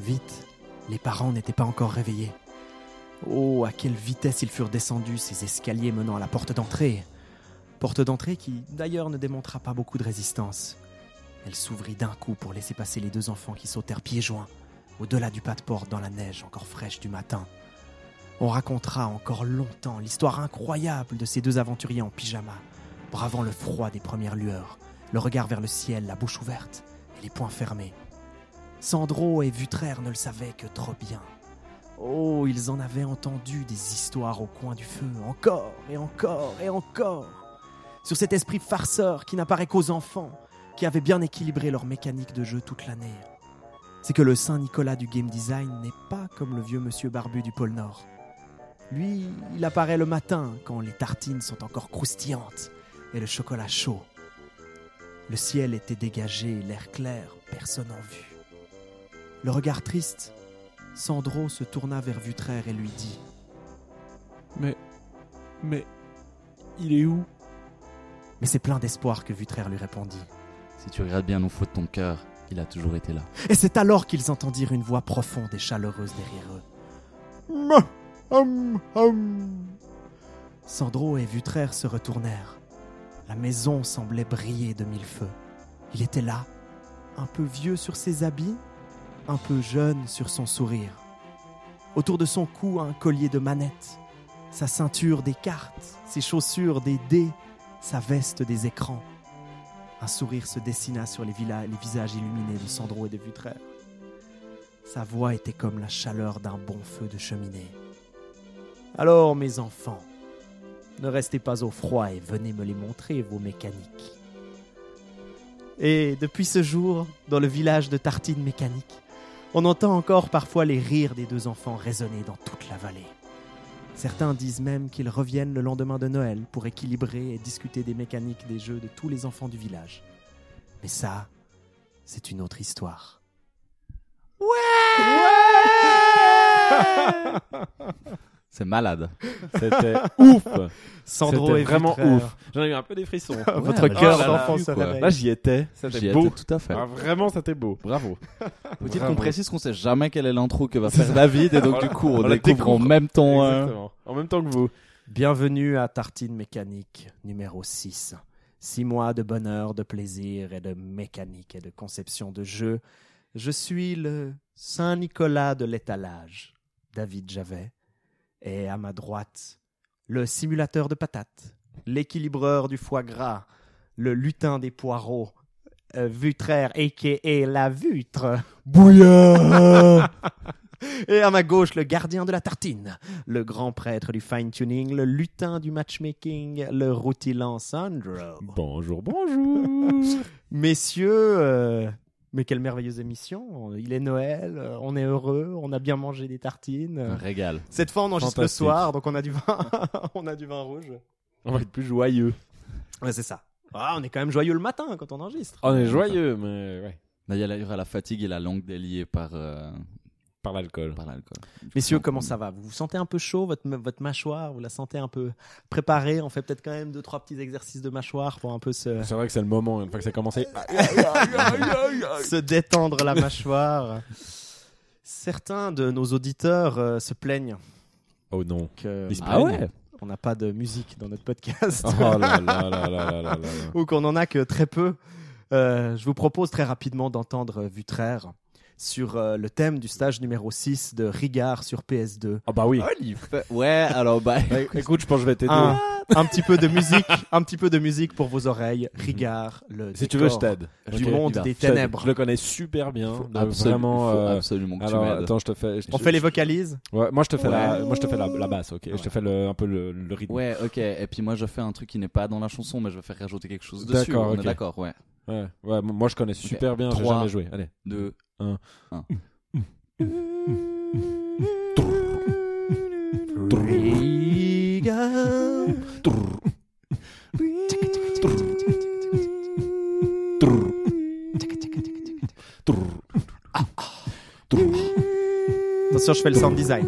Vite, les parents n'étaient pas encore réveillés. Oh, à quelle vitesse ils furent descendus ces escaliers menant à la porte d'entrée. Porte d'entrée qui, d'ailleurs, ne démontra pas beaucoup de résistance. Elle s'ouvrit d'un coup pour laisser passer les deux enfants qui sautèrent pieds joints, au-delà du pas de porte dans la neige encore fraîche du matin. On racontera encore longtemps l'histoire incroyable de ces deux aventuriers en pyjama, bravant le froid des premières lueurs, le regard vers le ciel, la bouche ouverte et les poings fermés. Sandro et Vutraire ne le savaient que trop bien. Oh, ils en avaient entendu des histoires au coin du feu, encore et encore et encore, sur cet esprit farceur qui n'apparaît qu'aux enfants, qui avait bien équilibré leur mécanique de jeu toute l'année. C'est que le Saint-Nicolas du game design n'est pas comme le vieux monsieur barbu du pôle Nord. Lui, il apparaît le matin quand les tartines sont encore croustillantes et le chocolat chaud. Le ciel était dégagé, l'air clair, personne en vue. Le regard triste, Sandro se tourna vers Vutraire et lui dit Mais. Mais. Il est où? Mais c'est plein d'espoir que Vutraire lui répondit. Si tu regardes bien au fond de ton cœur, il a toujours été là. Et c'est alors qu'ils entendirent une voix profonde et chaleureuse derrière eux. Ma- hum, hum. Sandro et Vutraire se retournèrent. La maison semblait briller de mille feux. Il était là, un peu vieux sur ses habits, un peu jeune sur son sourire. Autour de son cou, un collier de manette, sa ceinture des cartes, ses chaussures des dés, sa veste des écrans. Un sourire se dessina sur les, visages illuminés de Sandro et de Vutraire. Sa voix était comme la chaleur d'un bon feu de cheminée. Alors, mes enfants, ne restez pas au froid et venez me les montrer, vos mécaniques. Et depuis ce jour, dans le village de Tartine Mécanique, on entend encore parfois les rires des deux enfants résonner dans toute la vallée. Certains disent même qu'ils reviennent le lendemain de Noël pour équilibrer et discuter des mécaniques des jeux de tous les enfants du village. Mais ça, c'est une autre histoire. C'est malade. C'était ouf Sandro et vraiment ouf J'en ai eu un peu des frissons. Votre Ouais, cœur bah, d'enfant là, se réveille. Là, j'y étais. J'y C'était étais beau. tout à fait. Ah, vraiment, c'était beau. Bravo. Faut-il qu'on précise qu'on sait jamais quelle est l'intro que va faire David et donc Voilà. du coup on, découvre en même temps. euh, Exactement. En même temps que vous. Bienvenue à Tartine Mécanique numéro 6. Six mois de bonheur, de plaisir et de mécanique et de conception de jeu. Je suis le Saint-Nicolas de l'étalage, David Javet. Et à ma droite, le simulateur de patates, l'équilibreur du foie gras, le lutin des poireaux, euh, Vutraire, a.k.a. la Vutre. Bouillard Et à ma gauche, le gardien de la tartine, le grand prêtre du fine-tuning, le lutin du matchmaking, le routilant Sandro. Bonjour, bonjour. Messieurs, euh, mais quelle merveilleuse émission. Il est Noël, euh, on est heureux, on a bien mangé des tartines. Un régal. Cette fois, on enregistre le soir, donc on a du vin, on a du vin rouge. On va être plus joyeux. Ouais, c'est ça. Ah, on est quand même joyeux le matin quand on enregistre. On est joyeux, mais ouais. Là, il y a la- il y aura la fatigue et la langue déliée par, euh, par l'alcool. Messieurs, comment ça va? Vous vous sentez un peu chaud votre, votre mâchoire? Vous la sentez un peu préparée? On fait peut-être quand même deux trois petits exercices de mâchoire pour un peu se. C'est vrai que c'est le moment. Une fois que ça a commencé, se détendre la mâchoire. Certains de nos auditeurs euh, se plaignent. Oh non. Ils Ah ouais on n'a pas de musique dans notre podcast. Oh là là là Ou qu'on en a que très peu. Euh, je vous propose très rapidement d'entendre Vutraire sur euh, le thème du stage numéro 6 de Rigard sur PS2. Ah bah oui. Ouais, alors bah. Ouais, Écoute, je pense que je vais t'aider. Un, un petit peu de musique, un petit peu de musique pour vos oreilles. Rigard, le Si tu veux, je décor t'aide. du Ok, monde il va. des Je t'aide. ténèbres. Je le connais super bien. Faut donc absolu- vraiment. faut euh, absolument que Alors, tu m'aides. attends, je te fais. je- On fait les vocalises Ouais, moi je te fais la, moi je te fais la, la basse, ok. Je te fais le, un peu le, le rythme. Ouais, ok. Et puis moi, je fais un truc qui n'est pas dans la chanson, mais je vais faire rajouter quelque chose dessus. D'accord, On ok. est d'accord, ouais. Ouais, ouais, moi je connais super bien, j'ai Trois. jamais joué. Allez. Deux. Attention, je fais le sound design.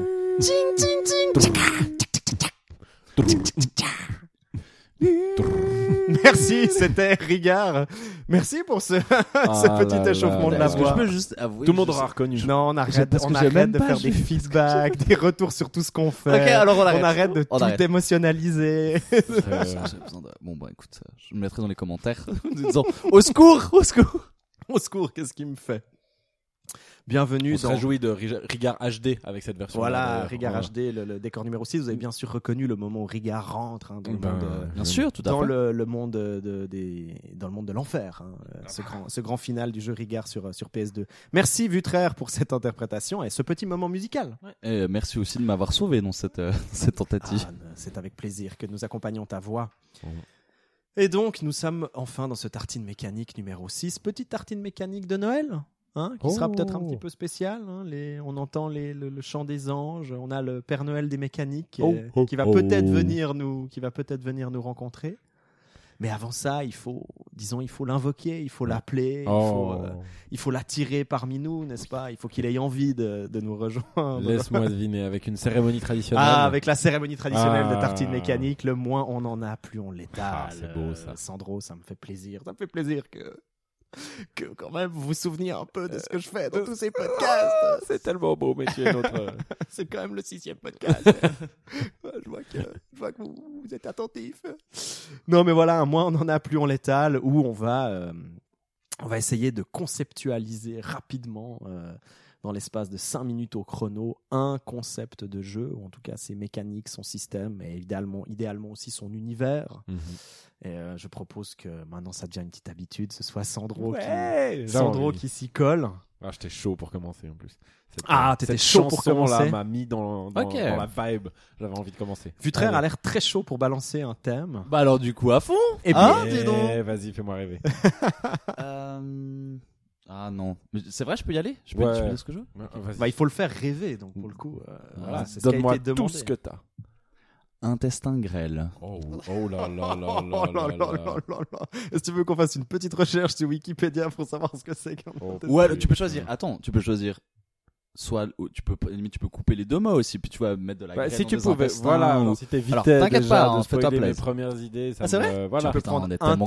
Merci, c'était Rigard. Merci pour ce, ce Ah petit là échauffement là de la Est-ce que voix. je peux juste avouer Tout le monde aura reconnu. Non, on arrête, parce que on j'ai arrête même de pas faire des feedbacks, des retours sur tout ce qu'on fait. Ok, alors on arrête. On arrête de On tout arrête. émotionnaliser. sais- j'ai besoin de- Bon, bah écoute, euh, je me mettrai dans les commentaires en disant Au secours Au secours Au secours, qu'est-ce qu'il me fait? Bienvenue On se dans... réjouit de Ri- Rigard HD avec cette version. Voilà, Rigard HD, le, le décor numéro 6. Vous avez bien sûr reconnu le moment où Rigard rentre hein, dans, le, Ben, monde, euh, Bien sûr, tout à dans fait. le, le monde de, de- des, dans le monde de l'enfer. hein, euh, ce, grand, ce grand final du jeu Rigard sur, sur PS2. Merci Vutraire pour cette interprétation et ce petit moment musical. Et euh, merci aussi de m'avoir sauvé dans cette, euh, cette tentative. Ah, c'est avec plaisir que nous accompagnons ta voix. Et donc, nous sommes enfin dans ce tartine mécanique numéro 6. Petite tartine mécanique de Noël hein, qui sera Oh. peut-être un petit peu spécial. hein, les, on entend les, le, le chant des anges. On a le Père Noël des mécaniques Oh, euh, oh, qui va oh. peut-être venir nous, qui va peut-être venir nous rencontrer. Mais avant ça, il faut, disons, il faut l'invoquer, il faut l'appeler, il faut, Oh, euh, il faut l'attirer parmi nous, n'est-ce pas? Il faut qu'il ait envie de, de nous rejoindre. laisse-moi deviner avec une cérémonie traditionnelle. Ah, avec la cérémonie traditionnelle de Ah. tartine mécanique, le moins on en a, plus on l'étale. Ah, c'est beau, ça. Sandro, ça me fait plaisir. Ça me fait plaisir que, que quand même vous vous souveniez un peu de ce que je fais dans tous ces podcasts. C'est tellement beau, messieurs, notre. C'est quand même le sixième podcast. je, vois que, je vois que vous, vous êtes attentifs. Non, mais voilà, un on en a, plus on l'étale, où on va, euh, on va essayer de conceptualiser rapidement. euh, dans l'espace de 5 minutes au chrono, un concept de jeu, ou en tout cas ses mécaniques, son système, et idéalement, idéalement aussi son univers. Mhm. Et euh, je propose que maintenant ça devient une petite habitude, ce soit Sandro, Ouais, qui, Sandro envie. qui s'y colle. Ah, j'étais chaud pour commencer en plus. Cette- Ah, t'étais cette chaud pour chanson-là commencer m'a mis dans, dans, la vibe. J'avais envie de commencer. Vutraire Allez. a l'air très chaud pour balancer un thème. Bah alors, du coup, à fond Et Ah, puis, dis donc. Eh, Vas-y, fais-moi rêver. Euh, Ah non. Mais c'est vrai, je peux y aller? Je peux, Ouais. je peux dire ce que je veux? Ouais, vas-y. bah, il faut le faire rêver, donc pour le coup, euh, voilà, Donne-moi tout ce que t'as. Intestin grêle. Oh, oh là là là Oh là là là là là là là. Est-ce que tu veux qu'on fasse une petite recherche sur Wikipédia pour savoir ce que c'est qu'un Oh. Ouais, tu peux choisir. Attends, tu peux choisir. Soit ou tu peux limite tu peux couper les deux mots aussi puis tu vas mettre de la Bah, graine si dans tu pouvais, voilà, ou- alors, si t'évitais t'inquiète pas, hein, fais-toi plaisir. premières idées, ça Ah, c'est me- vrai? voilà. Tu peux Putain, prendre on est un tellement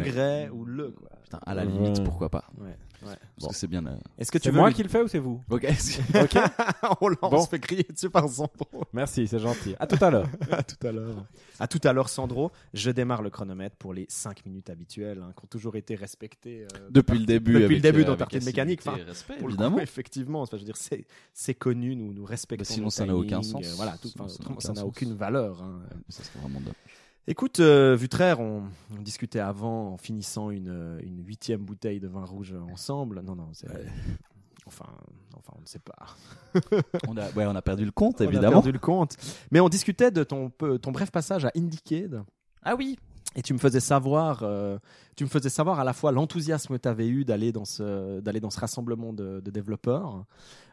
grès ou le. Quoi. Putain, à la limite Ouais. pourquoi pas Ouais, ouais. Que c'est bien euh, Est-ce que tu C'est veux moi lui- qui le fais ou c'est vous OK. Ok, on, l'a- on Bon. se fait crier dessus par Sandro. merci, c'est gentil. À tout à l'heure. à tout à l'heure. À tout à l'heure, Sandro. Je démarre le chronomètre pour les 5 minutes habituelles hein, qui ont toujours été respectées. euh, depuis par- le début Depuis avec, le début euh, dans assiduité Mécanique. Enfin, respect, Pour le évidemment. coup, effectivement, enfin, je veux dire, c'est, connu, nous, nous respectons. Bah, sinon, ça n'a aucun sens. euh, voilà, tout- Sinon, ça n'a aucune valeur. hein. Ça serait vraiment dommage. Écoute, euh, Vutraire, on, on discutait avant en finissant une, euh, une huitième bouteille de vin rouge ensemble. Non, non, c'est. Enfin, enfin, on ne sait pas. On a ouais, on a perdu le compte On a évidemment. perdu le compte. Mais on discutait de ton, ton bref passage à Indiecade. Ah oui. Et tu me faisais savoir, euh, tu me faisais savoir à la fois l'enthousiasme que tu avais eu d'aller dans ce, d'aller dans ce rassemblement de, de développeurs.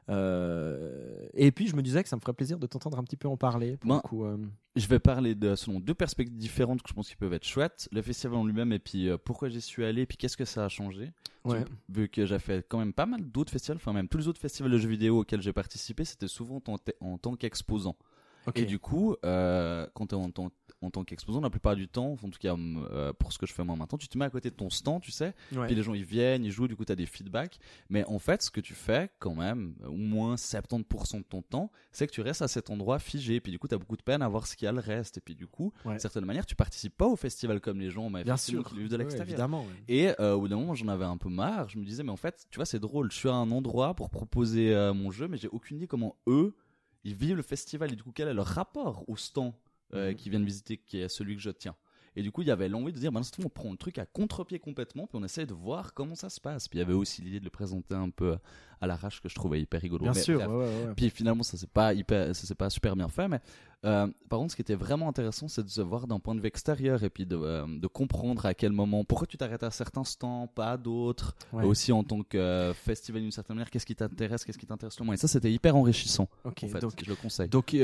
Euh, et puis je me disais que ça me ferait plaisir de t'entendre un petit peu en parler. Pour Ben, le coup, euh. Je vais parler de selon deux perspectives différentes que je pense qui peuvent être chouettes. Le festival en lui-même et puis euh, pourquoi j'y suis allé et puis qu'est-ce que ça a changé. Ouais. Vu que j'ai fait quand même pas mal d'autres festivals, enfin même tous les autres festivals de jeux vidéo auxquels j'ai participé, c'était souvent en, tant qu'exposant. Et du coup, quand tu es en, tant- en tant qu'exposant, la plupart du temps, en tout cas euh, pour ce que je fais moi maintenant, tu te mets à côté de ton stand, tu sais, Ouais. puis les gens ils viennent, ils jouent, du coup tu as des feedbacks. Mais en fait, ce que tu fais quand même, au moins 70% de ton temps, c'est que tu restes à cet endroit figé. Puis du coup, tu as beaucoup de peine à voir ce qu'il y a le reste. Et puis du coup, Ouais. d'une certaine manière, tu participes pas au festival comme les gens, mais Bien sûr. qui vivent de Ouais, l'extérieur. évidemment. Et euh, au bout d'un moment, j'en avais un peu marre. Je me disais, mais en fait, tu vois, c'est drôle. Je suis à un endroit pour proposer euh, mon jeu, mais j'ai aucune idée comment eux, ils vivent le festival et du coup, quel est leur rapport au stand? Euh, Mhm. qu'ils viennent visiter, qui est celui que je tiens. Et du coup, il y avait l'envie de dire, bah, on prend le truc à contre-pied complètement, puis on essaye de voir comment ça se passe. Puis il y avait aussi l'idée de le présenter un peu à l'arrache que je trouvais hyper rigolo. Bien Mais sûr. bref. ouais, ouais, ouais. Puis finalement, ça c'est pas hyper, ça c'est pas super bien fait, mais euh, par contre, ce qui était vraiment intéressant, c'est de se voir d'un point de vue extérieur et puis de, euh, de comprendre à quel moment, pourquoi tu t'arrêtes à certains stands, pas à d'autres, Ouais. aussi en tant que euh, festival d'une certaine manière, qu'est-ce qui t'intéresse, qu'est-ce qui t'intéresse le moins. Et ça, c'était hyper enrichissant. Ok, En fait, donc je le conseille. Donc,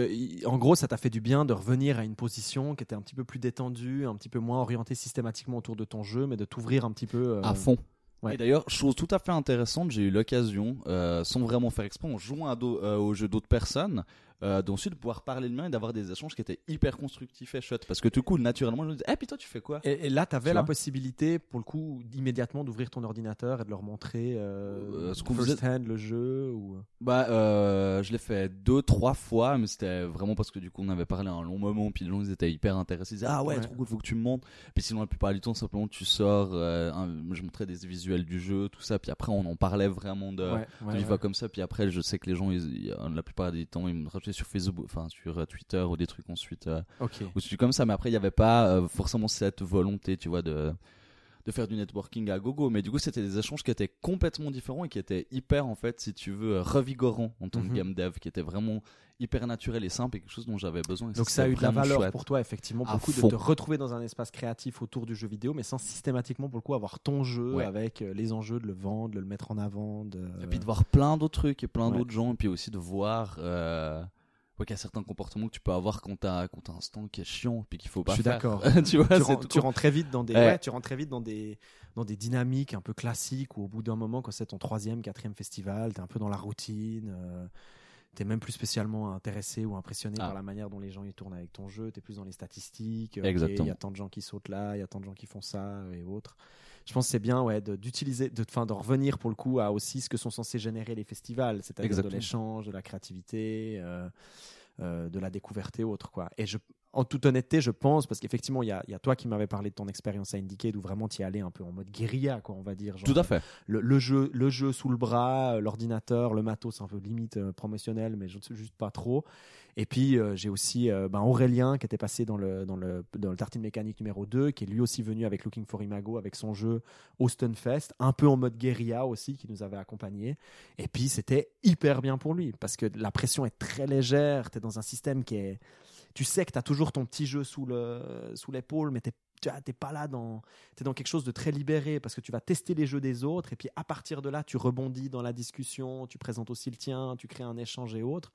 en gros, ça t'a fait du bien de revenir à une position qui était un petit peu plus détendue, un petit peu moins orientée systématiquement autour de ton jeu, mais de t'ouvrir un petit peu. à fond. ouais. Et d'ailleurs, chose tout à fait intéressante, j'ai eu l'occasion, euh, sans vraiment faire exprès, en jouant à euh, au jeu d'autres personnes, euh, d'ensuite de pouvoir parler le mien et d'avoir des échanges qui étaient hyper constructifs et chouettes. Parce que tout coup, naturellement, je me disais, eh, puis toi, tu fais quoi Et, et là, tu avais la possibilité, pour le coup, immédiatement d'ouvrir ton ordinateur et de leur montrer euh, Euh, ce qu'on first faisait- hand le jeu ou... Bah, euh, je l'ai fait deux, trois fois, mais c'était vraiment parce que du coup, on avait parlé un long moment, puis les gens ils étaient hyper intéressés. Ils disaient, ah ouais, Ouais. trop cool, faut que tu me montres. Puis sinon, la plupart du temps, simplement, tu sors, euh, un- je montrais des visuels du jeu, tout ça, puis après, on en parlait vraiment de. Ouais, ouais, de voix comme ça, puis après, je sais que les gens, ils- la plupart des temps, ils me rajoutaient sur Facebook, enfin sur euh, Twitter ou des trucs ensuite, euh, Ok. ou trucs comme ça, mais après, il n'y avait pas euh, forcément cette volonté, tu vois, de, de faire du networking à gogo, mais du coup, c'était des échanges qui étaient complètement différents et qui étaient hyper, en fait, si tu veux, revigorants en tant que game dev, qui étaient vraiment hyper naturel et simple et quelque chose dont j'avais besoin. et Donc ça a eu de la valeur chouette. pour toi, effectivement, beaucoup de te retrouver dans un espace créatif autour du jeu vidéo, mais sans systématiquement, pour le coup, avoir ton jeu Ouais. avec les enjeux de le vendre, de le mettre en avant. De... Et puis de voir plein d'autres trucs et plein Ouais. d'autres gens, et puis aussi de voir euh, ouais, qu'il y a certains comportements que tu peux avoir quand t'as quand t'as un stand qui est chiant, puis qu'il faut pas Je suis d'accord. tu vois, tu, rentres, tu très vite dans des, Ouais. ouais, tu rentres très vite dans des, dans des dynamiques un peu classiques où au bout d'un moment, quand c'est ton troisième, quatrième festival, t'es un peu dans la routine. Euh, T'es même plus spécialement intéressé ou impressionné Ah. par la manière dont les gens y tournent avec ton jeu. T'es plus dans les statistiques. Exactement. Il y a tant de gens qui sautent là, il y a tant de gens qui font ça euh, et autres. Je pense que c'est bien ouais, d'utiliser, de, fin, de revenir pour le coup à aussi ce que sont censés générer les festivals, c'est-à-dire de l'échange, de la créativité, euh, euh, de la découverte et autres. Quoi. Et je, en toute honnêteté, je pense, parce qu'effectivement, il y a, il y a toi qui m'avais parlé de ton expérience à Indicated où vraiment tu y allais un peu en mode guérilla, quoi, on va dire. genre, Tout à fait. le, le jeu, le jeu sous le bras, euh, l'ordinateur, le matos un peu limite euh, promotionnel, mais je ne sais juste pas trop. Et puis euh, j'ai aussi euh, ben, Aurélien qui était passé dans le, dans, le, dans le Tartine Mécanique numéro 2, qui est lui aussi venu avec Looking for Imago, avec son jeu Austin Fest, un peu en mode guérilla aussi, qui nous avait accompagnés. Et puis c'était hyper bien pour lui, parce que la pression est très légère, tu es dans un système qui est... Tu sais que tu as toujours ton petit jeu sous le sous l'épaule, mais t'es tu n'es pas là dans es dans quelque chose de très libéré parce que tu vas tester les jeux des autres et puis à partir de là tu rebondis dans la discussion tu présentes aussi le tien tu crées un échange et autres.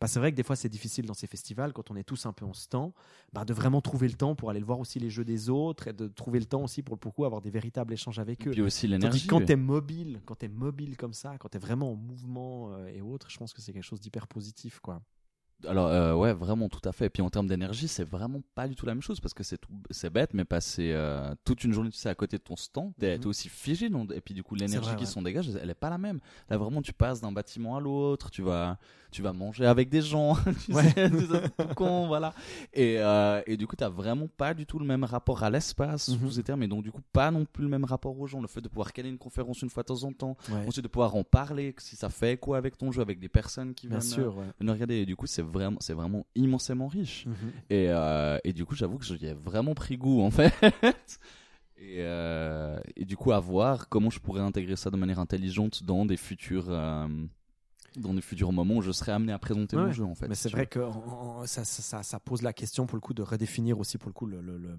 Bah, c'est vrai que des fois c'est difficile dans ces festivals quand on est tous un peu en stand bah, de vraiment trouver le temps pour aller le voir aussi les jeux des autres et de trouver le temps aussi pour le coup avoir des véritables échanges avec eux. Puis aussi l'énergie. quand tu es mobile quand tu es mobile comme ça quand tu es vraiment en mouvement euh, et autres je pense que c'est quelque chose d'hyper positif quoi Alors euh, ouais, vraiment tout à fait. Et puis en termes d'énergie, c'est vraiment pas du tout la même chose parce que c'est tout, c'est bête, mais passer euh, toute une journée tu sais à côté de ton stand, t'es Mhm. aussi figé. donc- et puis du coup, l'énergie qui ouais. s'en dégage, elle est pas la même. Là vraiment, tu passes d'un bâtiment à l'autre, tu vas, tu vas manger avec des gens, tu Ouais. sais, tout con, voilà. Et euh, et du coup, t'as vraiment pas du tout le même rapport à l'espace ces termes, et donc du coup pas non plus le même rapport aux gens. Le fait de pouvoir caler une conférence une fois de temps en temps, ouais. ensuite de pouvoir en parler, si ça fait quoi avec ton jeu, avec des personnes qui bien viennent. sûr ouais. venir regarder. Et du coup, c'est vraiment, c'est vraiment immensément riche. Mhm. Et, euh, et du coup, j'avoue que j'y ai vraiment pris goût, en fait. Et, euh, et du coup, à voir comment je pourrais intégrer ça de manière intelligente dans des futurs, euh, dans des futurs moments où je serais amené à présenter mon Ouais, jeu, en fait. Mais c'est vrai que ça, ça- ça- ça pose la question pour le coup de redéfinir aussi pour le coup le, le- le-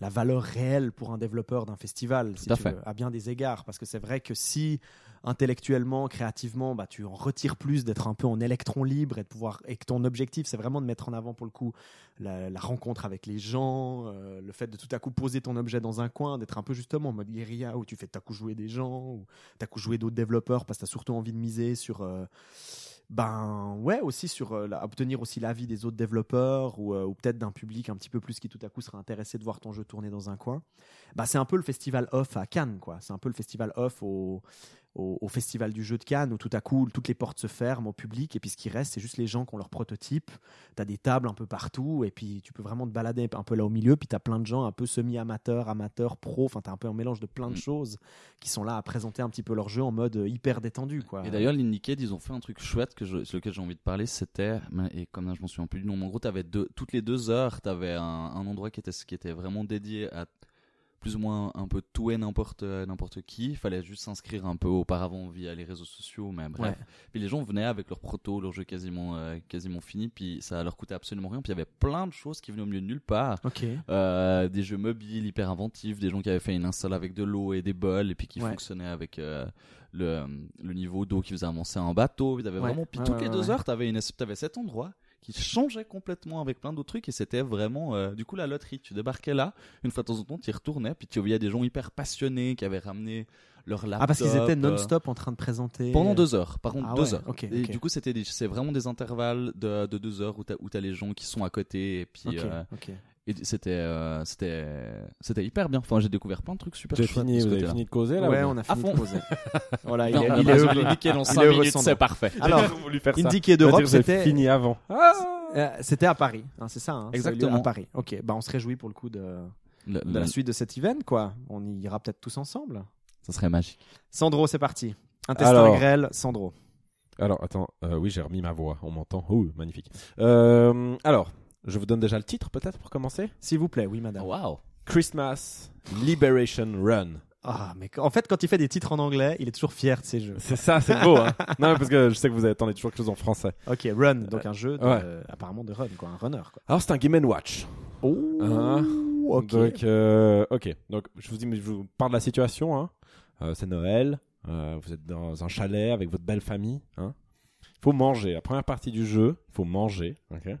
la valeur réelle pour un développeur d'un festival, si à tu fait. veux, à bien des égards. Parce que c'est vrai que si intellectuellement, créativement, bah, tu en retires plus d'être un peu en électron libre et de pouvoir et que ton objectif c'est vraiment de mettre en avant pour le coup la, rencontre avec les gens, euh, le fait de tout à coup poser ton objet dans un coin, d'être un peu justement en mode guérilla où tu fais tout à coup jouer des gens ou tout à coup jouer d'autres développeurs parce que tu as surtout envie de miser sur euh, ben ouais aussi sur euh, obtenir aussi l'avis des autres développeurs ou, ou peut-être d'un public un petit peu plus qui tout à coup sera intéressé de voir ton jeu tourner dans un coin. Bah c'est un peu le festival off à Cannes quoi. C'est un peu le festival off au, au, au festival du jeu de Cannes où tout à coup toutes les portes se ferment au public et puis ce qui reste c'est juste les gens qui ont leur prototype tu as des tables un peu partout et puis tu peux vraiment te balader un peu là au milieu puis tu as plein de gens un peu semi-amateurs amateurs pro enfin tu as un peu un mélange de plein de Mm. choses qui sont là à présenter un petit peu leur jeu en mode euh, hyper détendu quoi Et d'ailleurs, l'Indicate, ils ont fait un truc chouette que je, sur lequel j'ai envie de parler. C'était, et comme là, je m'en souviens plus du nom, mais en gros, t'avais deux, toutes les deux heures, t'avais un, un endroit qui était, qui était vraiment dédié à plus ou moins un peu tout et n'importe n'importe qui. Il fallait juste s'inscrire un peu auparavant via les réseaux sociaux, mais bref. Ouais. Puis les gens venaient avec leur proto, leur jeu quasiment, euh, quasiment fini, puis ça leur coûtait absolument rien. Puis il y avait plein de choses qui venaient au milieu de nulle part. Euh, des jeux mobiles hyper inventifs, des gens qui avaient fait une install avec de l'eau et des bols et puis qui Ouais. fonctionnaient avec euh, le, le niveau d'eau qui faisait avancer un bateau. Ils avaient Ouais. vraiment. Puis toutes les deux heures, t'avais une avais cet endroit qui changeait complètement avec plein d'autres trucs et c'était vraiment euh, du coup la loterie. Tu débarquais là, une fois de temps en temps, tu y retournais, puis tu voyais des gens hyper passionnés qui avaient ramené leur laptop. Ah, parce qu'ils étaient euh, non-stop en train de présenter. Pendant deux heures, par contre Ah deux ouais, heures. et du coup, c'était c'est vraiment des intervalles de, de deux heures où t'as t'as les gens qui sont à côté et puis euh. Et c'était euh, c'était c'était hyper bien. Enfin, j'ai découvert plein de trucs super J'ai chouettes fini, vous avez fini de causer là Ouais, ou on a À fini fond. de poser. voilà, il Non, il est besoin heureux. de nickel en Il 5 est minutes, heureux, c'est parfait. Alors, va d'Europe, c'était fini avant. euh, c'était à Paris, hein, c'est ça hein, Exactement. À Paris. Ok, bah on se réjouit pour le coup de, la suite de cet event, quoi. On y ira peut-être tous ensemble. ça serait magique. Sandro, c'est parti. Un test Alors. grêle, Sandro. Alors, attends, euh, oui, j'ai remis ma voix, on m'entend. Oh, magnifique. Euh, alors, je vous donne déjà le titre peut-être pour commencer S'il vous plaît, oui, madame. Waouh. Christmas Liberation Run. Ah, mais en fait, quand il fait des titres en anglais, il est toujours fier de ses jeux. C'est ça, c'est beau, hein Non, parce que je sais que vous attendez toujours quelque chose en français. Ok, Run, donc un jeu de- ouais. apparemment de run, quoi, un runner, quoi. Alors, c'est un Game Watch. Oh, Hein ok. Donc, euh, ok. Donc, je vous dis, je vous parle de la situation. Hein. Euh, c'est Noël. Euh, vous êtes dans un chalet avec votre belle famille. Hein. Il faut manger. La première partie du jeu, il faut manger. ok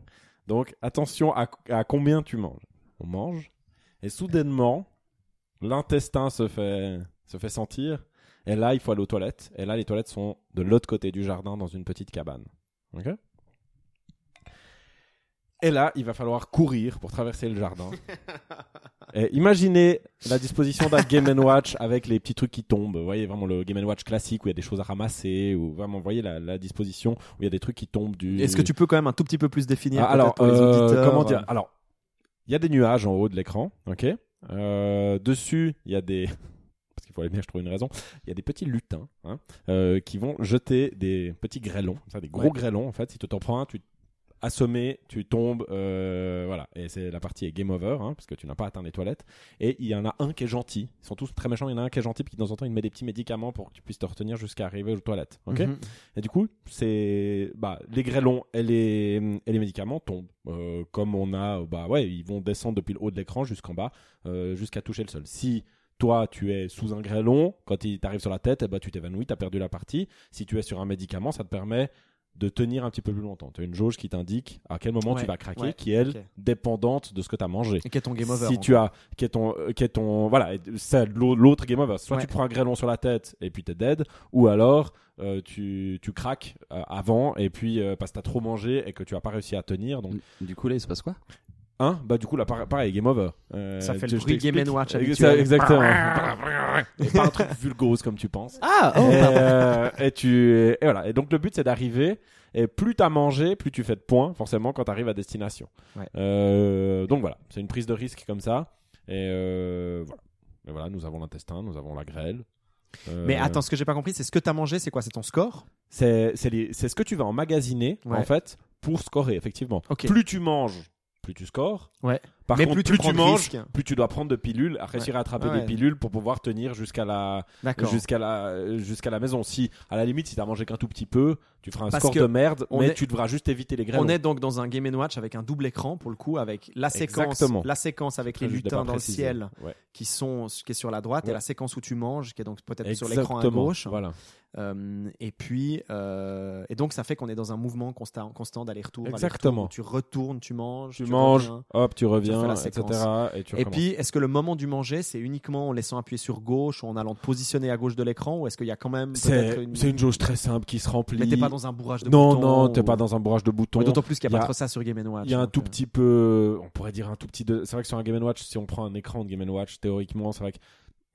Donc, attention à, combien tu manges. On mange. Et soudainement, l'intestin se fait, se fait sentir. Et là, il faut aller aux toilettes. Et là, les toilettes sont de l'autre côté du jardin dans une petite cabane. Et là, il va falloir courir pour traverser le jardin. Et imaginez la disposition d'un Game Watch avec les petits trucs qui tombent. Vous voyez vraiment le Game Watch classique où il y a des choses à ramasser, ou vraiment, vous voyez la, la disposition où il y a des trucs qui tombent du. Est-ce que tu peux quand même un tout petit peu plus définir Ah, alors, pour les euh, auditeurs comment dire Alors, il y a des nuages en haut de l'écran, ok. Euh, dessus, il y a des parce qu'il faut aller bien, je trouve une raison. Il y a des petits lutins hein, euh, qui vont jeter des petits grêlons, ça, des gros Ouais. grêlons en fait. Si tu t'en prends un, tu assommé, tu tombes, euh, voilà. Et c'est la partie est game over, hein, parce que tu n'as pas atteint les toilettes. Et il y en a un qui est gentil. Ils sont tous très méchants. Il y en a un qui est gentil, puis de temps en temps, il met des petits médicaments pour que tu puisses te retenir jusqu'à arriver aux toilettes. Ok. Mhm. Et du coup, c'est bah, les grêlons et les, et les médicaments tombent. Euh, comme on a, bah ouais, ils vont descendre depuis le haut de l'écran jusqu'en bas, euh, jusqu'à toucher le sol. Si toi, tu es sous un grêlon, quand il t'arrive sur la tête, eh ben, tu t'évanouis, tu as perdu la partie. Si tu es sur un médicament, ça te permet de tenir un petit peu plus longtemps. Tu as une jauge qui t'indique à quel moment Ouais, tu vas craquer, ouais, qui est, elle, dépendante de ce que tu as mangé. Et qui est ton game over si tu as qui est ton qui est ton voilà l'autre game over. Soit Ouais. tu prends un grêlon sur la tête et puis t'es dead ou alors euh, tu, tu craques euh, avant et puis euh, parce que t'as trop mangé et que tu as pas réussi à tenir donc Du coup, là, il se passe quoi? Hein? Bah du coup là par- pareil game over. Euh, Ça fait tu- le bruit Game. Watch habituel. exactement. Et pas un truc vulgose comme tu penses. Ah, oh, et, euh, et tu et voilà. Et donc le but c'est d'arriver et plus t'as mangé plus tu fais de points forcément quand t'arrives à destination. Ouais. Euh, donc voilà. C'est une prise de risque comme ça. Et euh, voilà. Et voilà nous avons l'intestin nous avons la grêle. Euh, Mais attends, ce que j'ai pas compris, c'est ce que t'as mangé, c'est quoi? C'est ton score? C'est ce que tu vas emmagasiner Ouais. en fait pour scorer effectivement. Plus tu manges plus tu scores Ouais. Par Mais contre plus tu plus, manges plus tu dois prendre de pilules à réussir à attraper Ah ouais. des pilules pour pouvoir tenir jusqu'à la jusqu'à la jusqu'à la maison. Si à la limite si t'as mangé qu'un tout petit peu, tu feras un Parce score de merde, mais est- tu devras juste éviter les grêlons. On est donc dans un Game Watch avec un double écran pour le coup, avec la séquence, Exactement. la séquence avec les lutins dans le ciel Ouais. qui sont qui est sur la droite et la séquence où tu manges qui est donc peut-être sur l'écran à gauche. Voilà. Euh, et puis euh, et donc ça fait qu'on est dans un mouvement constant, constant d'aller-retour. Exactement. Tu retournes, tu manges, Tu, manges, reviens. hop, tu refais la etc. Et, tu Et recommences. puis, est-ce que le moment du manger, c'est uniquement en laissant appuyer sur gauche ou en allant te positionner à gauche de l'écran, ou est-ce qu'il y a quand même c'est une... jauge très simple qui se remplit. Mais t'es pas dans un bourrage de non, boutons non, t'es ou- pas dans un bourrage de boutons. D'autant plus qu'il n'y Il a y pas a- trop ça sur Game Watch. Il y a un tout euh, petit peu, on pourrait dire un tout petit. De... C'est vrai que sur un Game Watch, si on prend un écran de Game Watch, théoriquement, c'est vrai que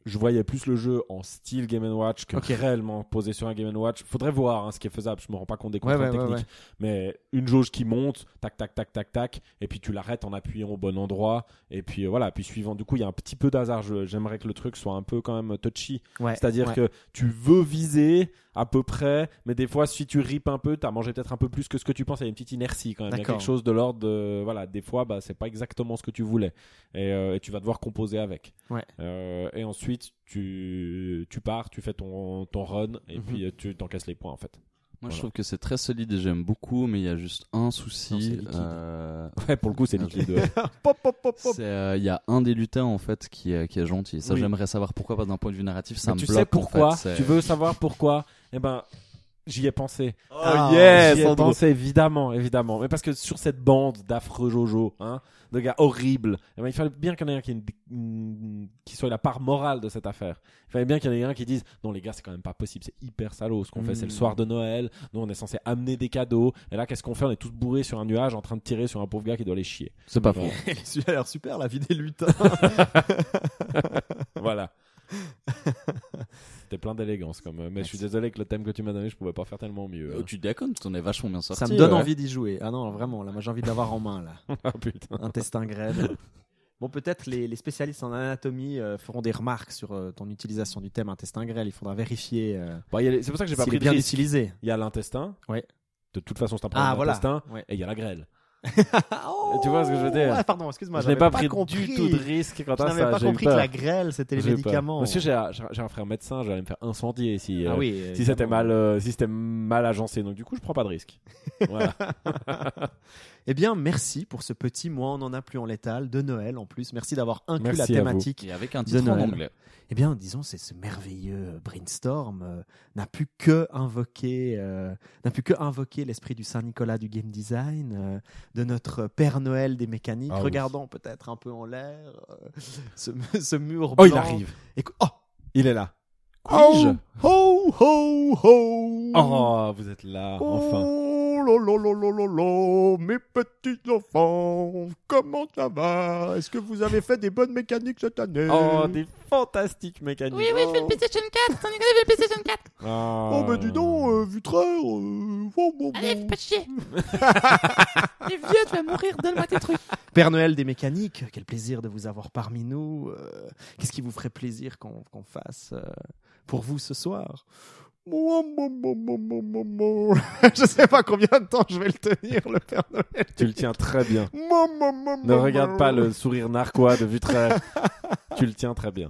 je voyais plus le jeu en style Game Watch que réellement posé sur un Game Watch. Faudrait voir hein, ce qui est faisable. Je me rends pas compte des contraintes ouais, ouais, techniques, mais une jauge qui monte, tac, tac, tac, tac, tac, et puis tu l'arrêtes en appuyant au bon endroit, et puis euh, voilà. Puis suivant, du coup, il y a un petit peu d'hasard. J'aimerais que le truc soit un peu quand même touchy. C'est-à-dire que tu veux viser à peu près, mais des fois, si tu ripes un peu, tu as mangé peut-être un peu plus que ce que tu penses. Il y a une petite inertie quand même. Il y a quelque chose de l'ordre de. Voilà, des fois, bah, c'est pas exactement ce que tu voulais. Et, euh, et tu vas devoir composer avec. Euh, et ensuite, tu, tu pars, tu fais ton, ton run, et Mhm. puis euh, tu t'encaisses les points en fait. Moi, Voilà. je trouve que c'est très solide et j'aime beaucoup, mais il y a juste un souci. euh, Ouais, pour le coup, c'est liquide. ouais. Pop, pop, pop, pop. c'est, euh, Il y a un des lutins en fait qui est, qui est gentil. Ça, Oui. j'aimerais savoir pourquoi, parce que d'un point de vue narratif, ça Mais me tu bloque. sais en pourquoi fait. Tu veux savoir pourquoi Eh ben, J'y ai pensé. Ah, J'y ai pensé, évidemment, évidemment. Mais parce que sur cette bande d'affreux Jojo, hein, de gars horribles, eh ben, il fallait bien qu'il y en ait un qui, une- soit la part morale de cette affaire. Il fallait bien qu'il y en ait un qui dise Non, les gars, c'est quand même pas possible, c'est hyper salaud. Ce qu'on fait, c'est le Mm. soir de Noël. Nous, on est censé amener des cadeaux. Et là, qu'est-ce qu'on fait? On est tous bourrés sur un nuage en train de tirer sur un pauvre gars qui doit les chier. C'est pas Bon. faux. Elle a l'air super, la vie des lutins. voilà. C'était plein d'élégance comme. euh, Mais je suis désolé que le thème que tu m'as donné, je pouvais pas faire tellement mieux. Euh, hein. tu déconnes, tu en es vachement bien sorti. Ça me donne ouais. envie d'y jouer. Ah non, vraiment, là, moi j'ai envie d'avoir en main, là. Ah putain. Un testin grêle. Bon, peut-être les, les spécialistes en anatomie euh, feront des remarques sur euh, ton utilisation du thème intestin grêle. Il faudra vérifier euh, Bon, les- c'est pour ça que j'ai pas pris de bien risque. utilisé. Il y a l'intestin. Ouais. De toute façon, c'est un problème Ah, voilà. Ouais. Et il y a la grêle. Oh Tu vois ce que je veux dire? Ouais, pardon, excuse-moi. je n'ai pas pris compris. du tout de risque quand Je à n'avais ça. pas compris que la grêle, c'était les médicaments. Monsieur, j'ai un, j'ai un frère médecin, j'allais me faire incendier si, euh, ah oui. si c'était mal, euh, si mal agencé. Donc du coup, je prends pas de risque. Voilà. Eh bien, merci pour ce petit mois, on n'en a plus en létal, de Noël en plus. Merci d'avoir inclus Merci la thématique. Et avec un De titre en Noël. anglais. Eh bien, disons, c'est ce merveilleux brainstorm euh, n'a pu que invoquer, euh, n'a pu que invoquer l'esprit du Saint Nicolas du game design, euh, de notre Père Noël des mécaniques. Ah oui. Regardons peut-être un peu en l'air euh, ce, ce mur Oh, il blanc. arrive. Oh, Il est là. oh, ho, ho, ho. Oh, vous êtes là, enfin. Oh mes petits enfants, comment ça va? Est-ce que vous avez fait des bonnes mécaniques cette année? Oh, des fantastiques mécaniques. Oui, oui, je fais le PlayStation 4. T'en le PlayStation 4. Oh, Oh, bah dis donc, euh, Vitraire, euh, bon, bon, Allez, bon. fais pas chier. T'es vieux, tu vas mourir. Donne-moi tes trucs. Père Noël des mécaniques, quel plaisir de vous avoir parmi nous. euh, Qu'est-ce qui vous ferait plaisir qu'on qu'on fasse euh, pour vous ce soir? Je sais pas combien de temps je vais le tenir, le Père Noël. Tu le tiens très bien. Ne regarde pas le sourire narquois de Vutraire. tu le tiens très bien.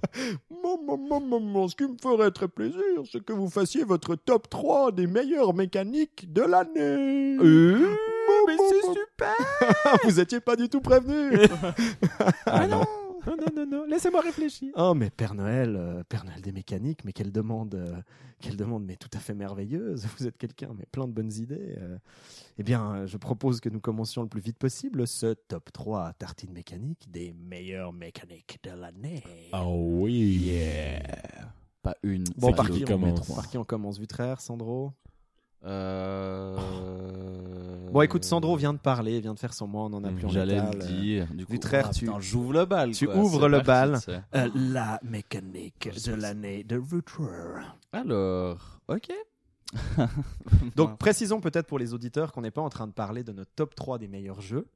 Ce qui me ferait très plaisir, c'est que vous fassiez votre top 3 des meilleures mécaniques de l'année. mais c'est super Vous étiez pas du tout prévenu Ah non. Non, non, non, non. Laissez-moi réfléchir. Oh, mais Père Noël, euh, Père Noël des mécaniques, mais quelle demande, euh, quelle demande, mais tout à fait merveilleuse. Vous êtes quelqu'un, mais plein de bonnes idées. euh. Eh bien, euh, je propose que nous commencions le plus vite possible ce top 3 tartine mécanique des meilleures mécaniques de l'année. Oh oui. Pas une. Bon, par qui on, commence? Par qui on commence? Vutraire, Sandro? Euh... Bon, écoute, Sandro vient de parler, vient de faire son mois, on en a plus en J'allais le dire. Du coup, ah, tu- j'ouvre le bal. tu quoi. ouvres le bal. Euh, la mécanique de l'année de Vutraire. Alors, ok. Donc précisons peut-être pour les auditeurs qu'on n'est pas en train de parler de notre top 3 des meilleurs jeux,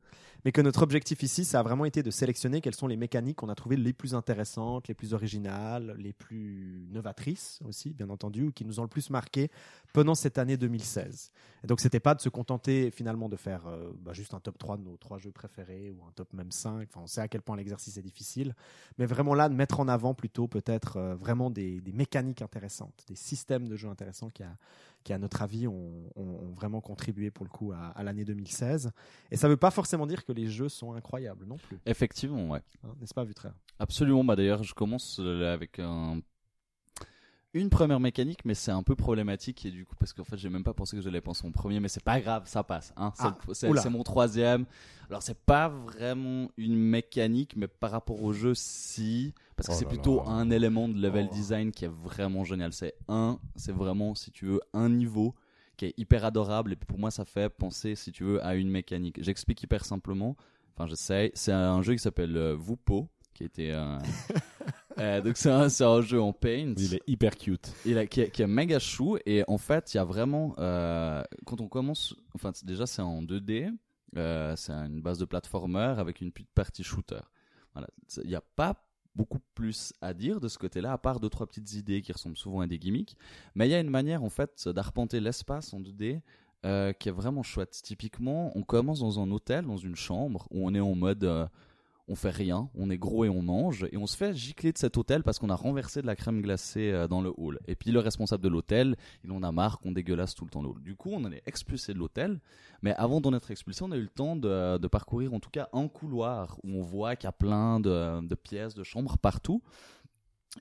mais que notre objectif ici, ça a vraiment été de sélectionner quelles sont les mécaniques qu'on a trouvées les plus intéressantes, les plus originales, les plus novatrices aussi, bien entendu, ou qui nous ont le plus marqué pendant cette année 2016. Et donc c'était pas de se contenter finalement de faire euh, bah, juste un top 3 de nos trois jeux préférés ou un top même 5, enfin on sait à quel point l'exercice est difficile, mais vraiment là de mettre en avant plutôt peut-être euh, vraiment des, des mécaniques intéressantes, des systèmes de jeux intéressants qui a qui, à notre avis, ont, vraiment contribué pour le coup à, à l'année 2016. Et ça ne veut pas forcément dire que les jeux sont incroyables non plus, Effectivement, ouais. hein, n'est-ce pas, Vutraire Absolument. Bah d'ailleurs, je commence euh, avec un... une première mécanique, mais c'est un peu problématique et du coup parce qu'en fait, j'ai même pas pensé que je l'ai pensé en premier, mais c'est pas grave, ça passe. Hein. C'est Ah, c'est mon troisième. Alors c'est pas vraiment une mécanique, mais par rapport au jeu, si, parce que Oh c'est plutôt là. un élément de level Oh. design qui est vraiment génial. C'est un, c'est vraiment si tu veux un niveau qui est hyper adorable et puis pour moi ça fait penser si tu veux à une mécanique. J'explique hyper simplement. Enfin, j'essaye. C'est un jeu qui s'appelle euh, Vupo, qui était euh, euh, donc c'est un, c'est un jeu en Paint. Il est hyper cute. Il a- qui, est, qui est méga chou. Et en fait il y a vraiment euh, quand on commence enfin déjà c'est en 2D euh, c'est une base de platformer avec une petite partie shooter. Voilà. Il n'y a pas beaucoup plus à dire de ce côté-là à part deux trois petites idées qui ressemblent souvent à des gimmicks. Mais il y a une manière en fait d'arpenter l'espace en 2D euh, qui est vraiment chouette. Typiquement on commence dans un hôtel dans une chambre où on est en mode on fait rien, on est gros et on mange, et on se fait gicler de cet hôtel parce qu'on a renversé de la crème glacée euh, dans le hall. Et puis le responsable de l'hôtel, il en a marre qu'on dégueulasse tout le temps le hall. Du coup, on en est expulsé de l'hôtel, mais avant d'en être expulsé, on a eu le temps de, parcourir en tout cas un couloir où on voit qu'il y a plein de, de pièces, de chambres partout.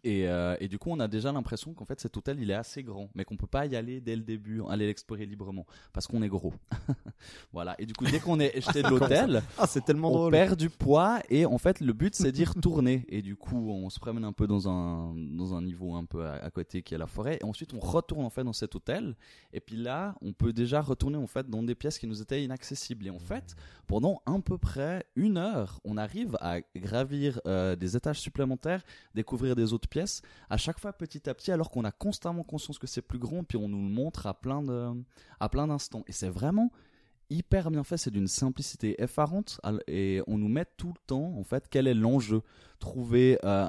Et, euh, et du coup, on a déjà l'impression qu'en fait, cet hôtel, il est assez grand, mais qu'on peut pas y aller dès le début, aller l'explorer librement, parce qu'on est gros. voilà. Et du coup, dès qu'on est jeté de l'hôtel, Ah, c'est tellement on drôle. perd du poids et en fait le but c'est d'y retourner et du coup on se promène un peu dans un dans un niveau un peu à, à côté qui est la forêt et ensuite on retourne en fait dans cet hôtel et puis là on peut déjà retourner en fait dans des pièces qui nous étaient inaccessibles et en fait pendant à peu près une heure on arrive à gravir euh, des étages supplémentaires découvrir des autres à chaque fois petit à petit alors qu'on a constamment conscience que c'est plus grand puis on nous le montre à plein de à plein d'instants et c'est vraiment hyper bien fait, c'est d'une simplicité effarante et on nous met tout le temps en fait quel est l'enjeu. Trouver euh,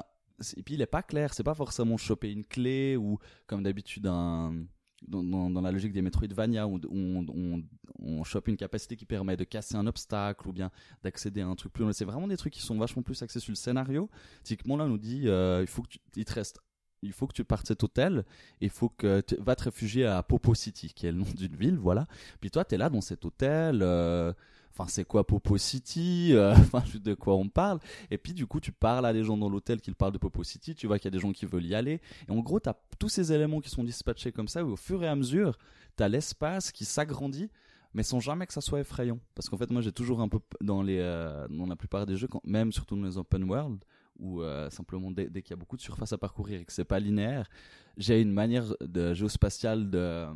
et puis il est pas clair, c'est pas forcément choper une clé ou comme d'habitude un dans, la logique des Metroidvania où on, on, chope une capacité qui permet de casser un obstacle ou bien d'accéder à un truc plus. C'est vraiment des trucs qui sont vachement plus axés sur le scénario. Typiquement là on nous dit euh, il faut que tu, il te reste il faut que tu partes cet hôtel, il faut que tu vas te réfugier à Popo City, qui est le nom d'une ville, voilà. Puis toi, tu es là dans cet hôtel. euh, Enfin, c'est quoi Popo City euh, Enfin, de quoi on parle? Et puis, du coup, tu parles à des gens dans l'hôtel qui parlent de Popo City. Tu vois qu'il y a des gens qui veulent y aller. Et en gros, tu as tous ces éléments qui sont dispatchés comme ça. Où au fur et à mesure, tu as l'espace qui s'agrandit, mais sans jamais que ça soit effrayant. Parce qu'en fait, moi, j'ai toujours un peu dans les, euh, dans la plupart des jeux, quand, même surtout dans les open world, où euh, simplement dès, dès qu'il y a beaucoup de surface à parcourir et que c'est pas linéaire, j'ai une manière de géospatiale de,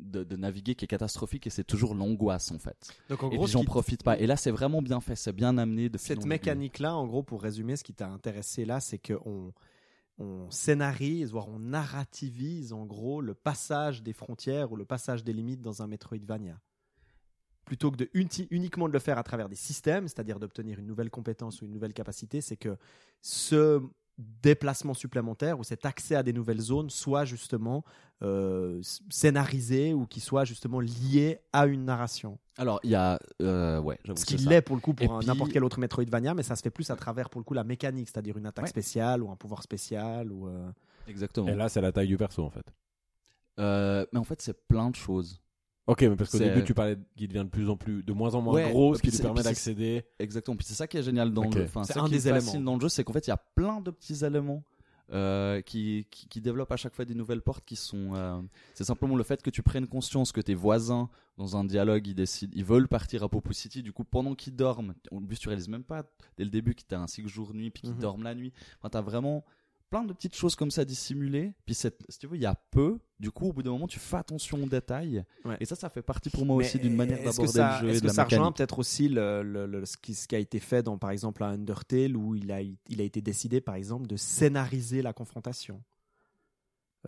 de, de naviguer qui est catastrophique et c'est toujours l'angoisse en fait. Donc en et gros, puis ce j'en profite pas. Et là, c'est vraiment bien fait, c'est bien amené de cette mécanique-là, en gros, pour résumer, ce qui t'a intéressé là, c'est qu'on on scénarise, voire on narrativise, en gros, le passage des frontières ou le passage des limites dans un Metroidvania. Plutôt que de uni- uniquement de le faire à travers des systèmes, c'est-à-dire d'obtenir une nouvelle compétence ou une nouvelle capacité, c'est que ce déplacement supplémentaire ou cet accès à des nouvelles zones soit justement euh, scénarisé ou qui soit justement lié à une narration. Alors, il y a. euh, ouais, Ce que c'est qui ça. l'est pour le coup pour n'importe quel autre Metroidvania, mais ça se fait plus à travers pour le coup la mécanique, c'est-à-dire une attaque Ouais. spéciale ou un pouvoir spécial ou. euh, Exactement. Et là, c'est la taille du perso en fait. Euh, mais en fait, c'est plein de choses. Ok, mais parce qu'au début, tu parlais qu'il devient de plus en plus, de moins en moins Ouais, gros, ce qui lui permet d'accéder. Exactement. Puis c'est ça qui est génial dans le. Enfin, C'est un qui est des facile éléments. dans le jeu, c'est qu'en fait, il y a plein de petits éléments. euh, qui, qui, qui développent à chaque fois des nouvelles portes qui sont. euh, c'est simplement le fait que tu prennes conscience que tes voisins, dans un dialogue, ils décident, ils veulent partir à Popo City. Du coup, pendant qu'ils dorment, en plus, tu réalises même pas dès le début qu'ils t'as un cycle jour-nuit, puis qu'ils Mhm. dorment la nuit. Enfin, t'as vraiment plein de petites choses comme ça dissimulées. Puis, si tu veux, il y a peu. Du coup, au bout d'un moment, tu fais attention aux détails. Ouais. Et ça, ça fait partie pour moi Mais aussi d'une manière d'aborder le jeu Est-ce que la ça rejoint peut-être aussi le, le- le- ce, qui, ce qui a été fait dans, par exemple, à Undertale, où il a, il a été décidé, par exemple, de scénariser la confrontation?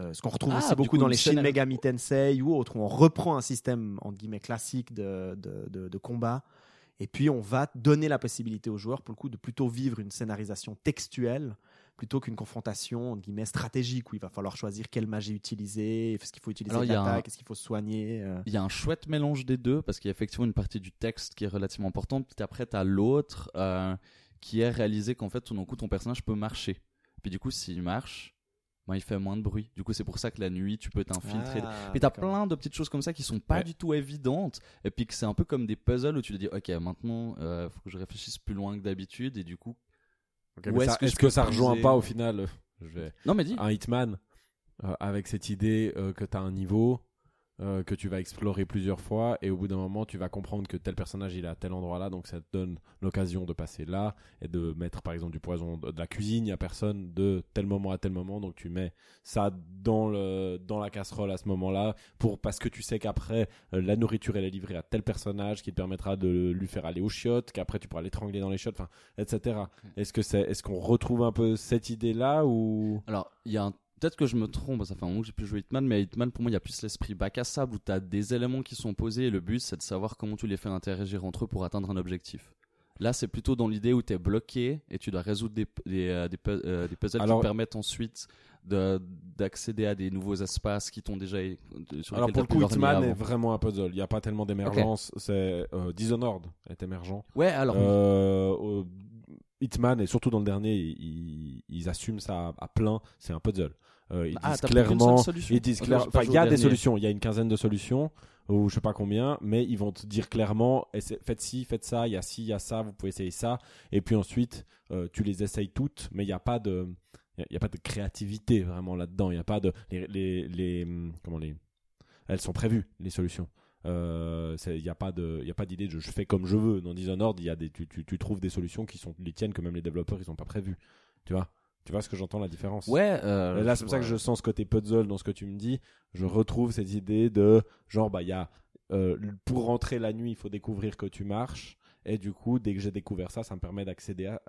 Euh, ce qu'on retrouve Ah, aussi beaucoup coup, dans le les Shin scénario- Megami Tensei ou autres, où on reprend un système entre guillemets classique de, de, de- de combat, et puis on va donner la possibilité aux joueurs, pour le coup, de plutôt vivre une scénarisation textuelle plutôt qu'une confrontation entre guillemets stratégique où il va falloir choisir quelle magie utiliser, est-ce qu'il faut utiliser l'attaque, un- est-ce qu'il faut soigner. euh. Il y a un chouette mélange des deux parce qu'il y a effectivement une partie du texte qui est relativement importante. Puis après, tu as l'autre euh, qui est réalisé qu'en fait, tout d'un coup, ton personnage peut marcher. Puis du coup, s'il marche, ben, il fait moins de bruit. Du coup, c'est pour ça que la nuit, tu peux t'infiltrer. Ah, Puis t'as plein de petites choses comme ça qui sont pas Ouais. du tout évidentes. Et puis que c'est un peu comme des puzzles où tu te dis, ok, maintenant, il faut que je réfléchisse plus loin que d'habitude. Et du coup, Est-ce que Est-ce que ça rejoint pas au final euh, je vais... non mais dis. un Hitman euh, avec cette idée euh, que tu as un niveau euh, que tu vas explorer plusieurs fois et au bout d'un moment tu vas comprendre que tel personnage il est à tel endroit là donc ça te donne l'occasion de passer là et de mettre par exemple du poison de, la cuisine a personne de tel moment à tel moment. Donc tu mets ça dans le dans la casserole à ce moment là pour parce que tu sais qu'après euh, la nourriture elle est livrée à tel personnage qui te permettra de lui faire aller aux chiottes qu'après tu pourras l'étrangler dans les chiottes enfin etc est-ce que c'est est-ce qu'on retrouve un peu cette idée là ou? Alors, il y a un- Peut-être que je me trompe, ça fait un moment que j'ai plus joué Hitman, mais Hitman pour moi il y a plus l'esprit bac à sable où tu as des éléments qui sont posés et le but c'est de savoir comment tu les fais interagir entre eux pour atteindre un objectif. Là c'est plutôt dans l'idée où tu es bloqué et tu dois résoudre des, des, euh, des, euh, des puzzles Alors- qui te permettent ensuite de- d'accéder à des nouveaux espaces qui t'ont déjà sur Alors pour le coup, Hitman est vraiment un puzzle. Il n'y a pas tellement d'émergence. C'est euh, Dishonored est émergent. Ouais, alors Euh, Hitman et surtout dans le dernier, ils, ils assument ça à plein. C'est un puzzle. Euh, ils ah, disent clairement. Ils disent il y a des dernier. solutions. Il y a une quinzaine de solutions ou je sais pas combien, mais ils vont te dire clairement faites ci, faites ça. Il y a ci, il y a ça. Vous pouvez essayer ça. Et puis ensuite, euh, tu les essayes toutes, mais il n'y a pas de Il n'y a, pas de créativité vraiment là-dedans. Il n'y a pas de. Les, les, les- hum, comment les. Elles sont prévues, les solutions. Euh, Il n'y a pas de- il y a pas d'idée de je fais comme je veux. Dans Dishonored, il y a des, tu, tu, tu trouves des solutions qui sont les tiennes que même les développeurs ils n'ont pas prévues. Tu vois Tu vois ce que j'entends la différence? Ouais. euh, Et là, c'est pour ça que je sens ce côté puzzle dans ce que tu me dis. Je retrouve cette idée de genre, bah, il y a euh, pour rentrer la nuit, il faut découvrir que tu marches. Et du coup, dès que j'ai découvert ça, ça me permet d'accéder à.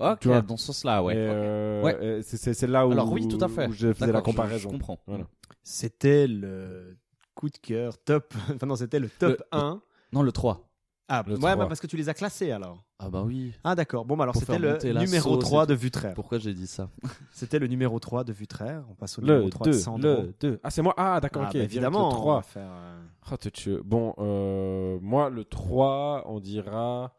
Ok, tu vois. dans ce sens-là, ouais. Euh, Ouais. c'est- c'est c'est là où, Alors oui, tout à fait. où je faisais la D'accord, je- comparaison. Je, comprends. Voilà. C'était le coup de cœur top. Enfin non, c'était le top Le- 1. Non, le 3. Ah, Le ouais, 3. bah, parce que tu les as classés alors. Ah bah oui. Ah d'accord. Bon, bah alors c'était le numéro sauce 3 et de Vutraire. Pourquoi j'ai dit ça C'était le numéro 3 de Vutraire. On passe au numéro Le 3 de 2, Sandro. le 2. Ah, c'est moi. Ah, d'accord, Ah, ok. bah, évidemment, Le on 3. va faire, euh, Oh, t'es tueux. Bon, euh, moi, le 3, on dira.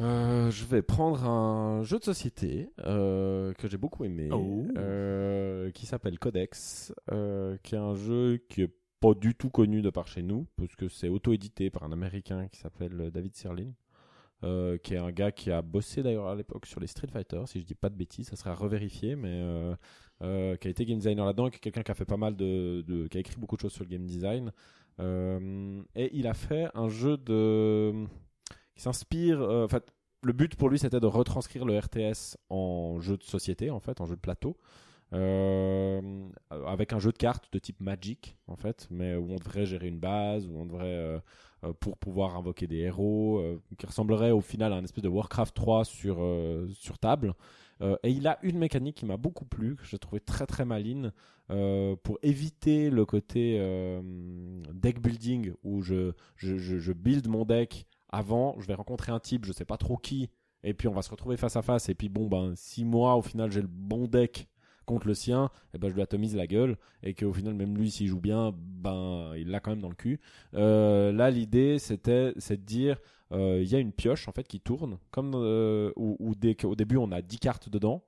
euh, je vais prendre un jeu de société euh, que j'ai beaucoup aimé, Oh. euh, qui s'appelle Codex, euh, qui est un jeu qui est pas du tout connu de par chez nous, parce que c'est auto-édité par un Américain qui s'appelle David Sirlin, euh, qui est un gars qui a bossé d'ailleurs à l'époque sur les Street Fighter, si je dis pas de bêtises, ça serait à revérifier, mais euh, euh, qui a été game designer là-dedans, qui est quelqu'un qui a fait pas mal de, qui a écrit beaucoup de choses sur le game design. Et il a fait un jeu de qui s'inspire. en fait, le but pour lui, c'était de retranscrire le RTS en jeu de société, en fait, en jeu de plateau. Avec un jeu de cartes de type Magic en fait, mais où on devrait gérer une base, où on devrait pour pouvoir invoquer des héros, euh, qui ressemblerait au final à un espèce de Warcraft 3 sur euh, sur table. Euh, et il a une mécanique qui m'a beaucoup plu, que j'ai trouvé très très maline, euh, pour éviter le côté euh, deck building où je, je, je, je build mon deck avant, je vais rencontrer un type, je sais pas trop qui, et puis on va se retrouver face à face, et puis bon, ben, si moi au final j'ai le bon deck contre le sien, et ben je lui atomise la gueule, et qu'au final, même lui, s'il joue bien, ben il l'a quand même dans le cul. Euh, là, l'idée, c'était c'est de dire euh, il y a une pioche en fait qui tourne, comme euh, où, dès qu'au début on a 10 cartes dedans.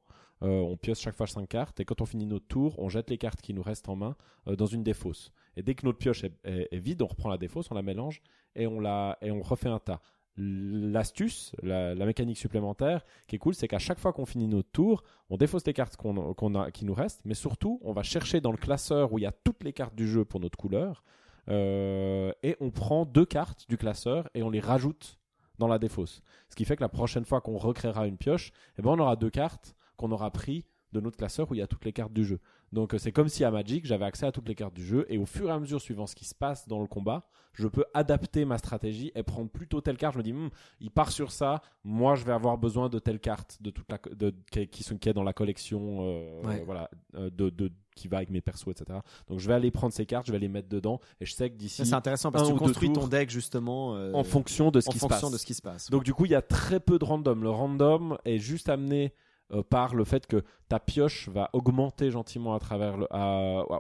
On pioche chaque fois 5 cartes et quand on finit notre tour, on jette les cartes qui nous restent en main dans une défausse. Et dès que notre pioche est vide, on reprend la défausse, on la mélange et on, la, et on refait un tas. L'astuce, la, mécanique supplémentaire qui est cool, c'est qu'à chaque fois qu'on finit notre tour, on défausse les cartes qu'on qu'on a, qui nous restent, mais surtout, on va chercher dans le classeur où il y a toutes les cartes du jeu pour notre couleur euh, et on prend deux cartes du classeur et on les rajoute dans la défausse. Ce qui fait que la prochaine fois qu'on recréera une pioche, eh ben on aura deux cartes qu'on aura pris de notre classeur où il y a toutes les cartes du jeu. Donc euh, c'est comme si à Magic j'avais accès à toutes les cartes du jeu et au fur et à mesure suivant ce qui se passe dans le combat, je peux adapter ma stratégie et prendre plutôt telle carte. Je me dis, Hmm, il part sur ça, moi je vais avoir besoin de telle carte de toute la de, qui, qui sont qui est dans la collection, euh, Ouais. voilà, euh, de, de qui va avec mes persos, etc. Donc je vais aller prendre ces cartes, je vais les mettre dedans et je sais que d'ici C'est intéressant parce que tu construis ton deck justement euh, en fonction de ce en qui se passe. de ce qui se passe. Donc du coup, il y a très peu de random. Le random est juste amené euh, par le fait que ta pioche va augmenter gentiment à travers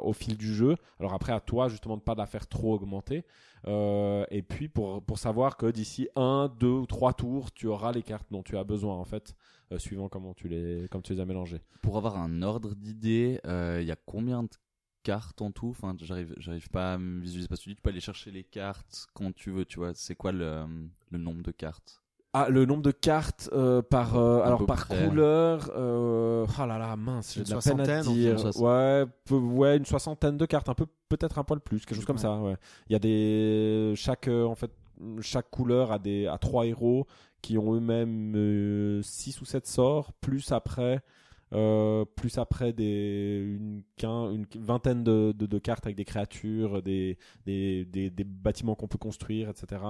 au fil du jeu. Alors après, à toi justement de pas la faire trop augmenter. Euh, et puis pour, pour savoir que d'ici un, deux ou trois tours, tu auras les cartes dont tu as besoin en fait, euh, suivant comment tu les, tu les as mélangées. Pour avoir un ordre d'idée, il y a combien de cartes en tout? Enfin, j'arrive, j'arrive pas à me visualiser parce que tu dis, tu peux aller chercher les cartes quand tu veux, tu vois. C'est quoi le nombre de cartes? Ah, le nombre de cartes euh, par euh, alors par près. couleur. Euh, oh là là, mince, j'ai Une de la peine à soixantaine, dire. Ouais, peu- ouais, une soixantaine de cartes, un peu peut-être un poil plus, quelque chose comme Ouais. ça. Ouais. Il y a des chaque euh, en fait chaque couleur a des a trois héros qui ont eux-mêmes 6 ou 7 sorts, plus après euh, plus après des une, vingtaine de, de, de cartes avec des créatures, des, des, des, des bâtiments qu'on peut construire, etc.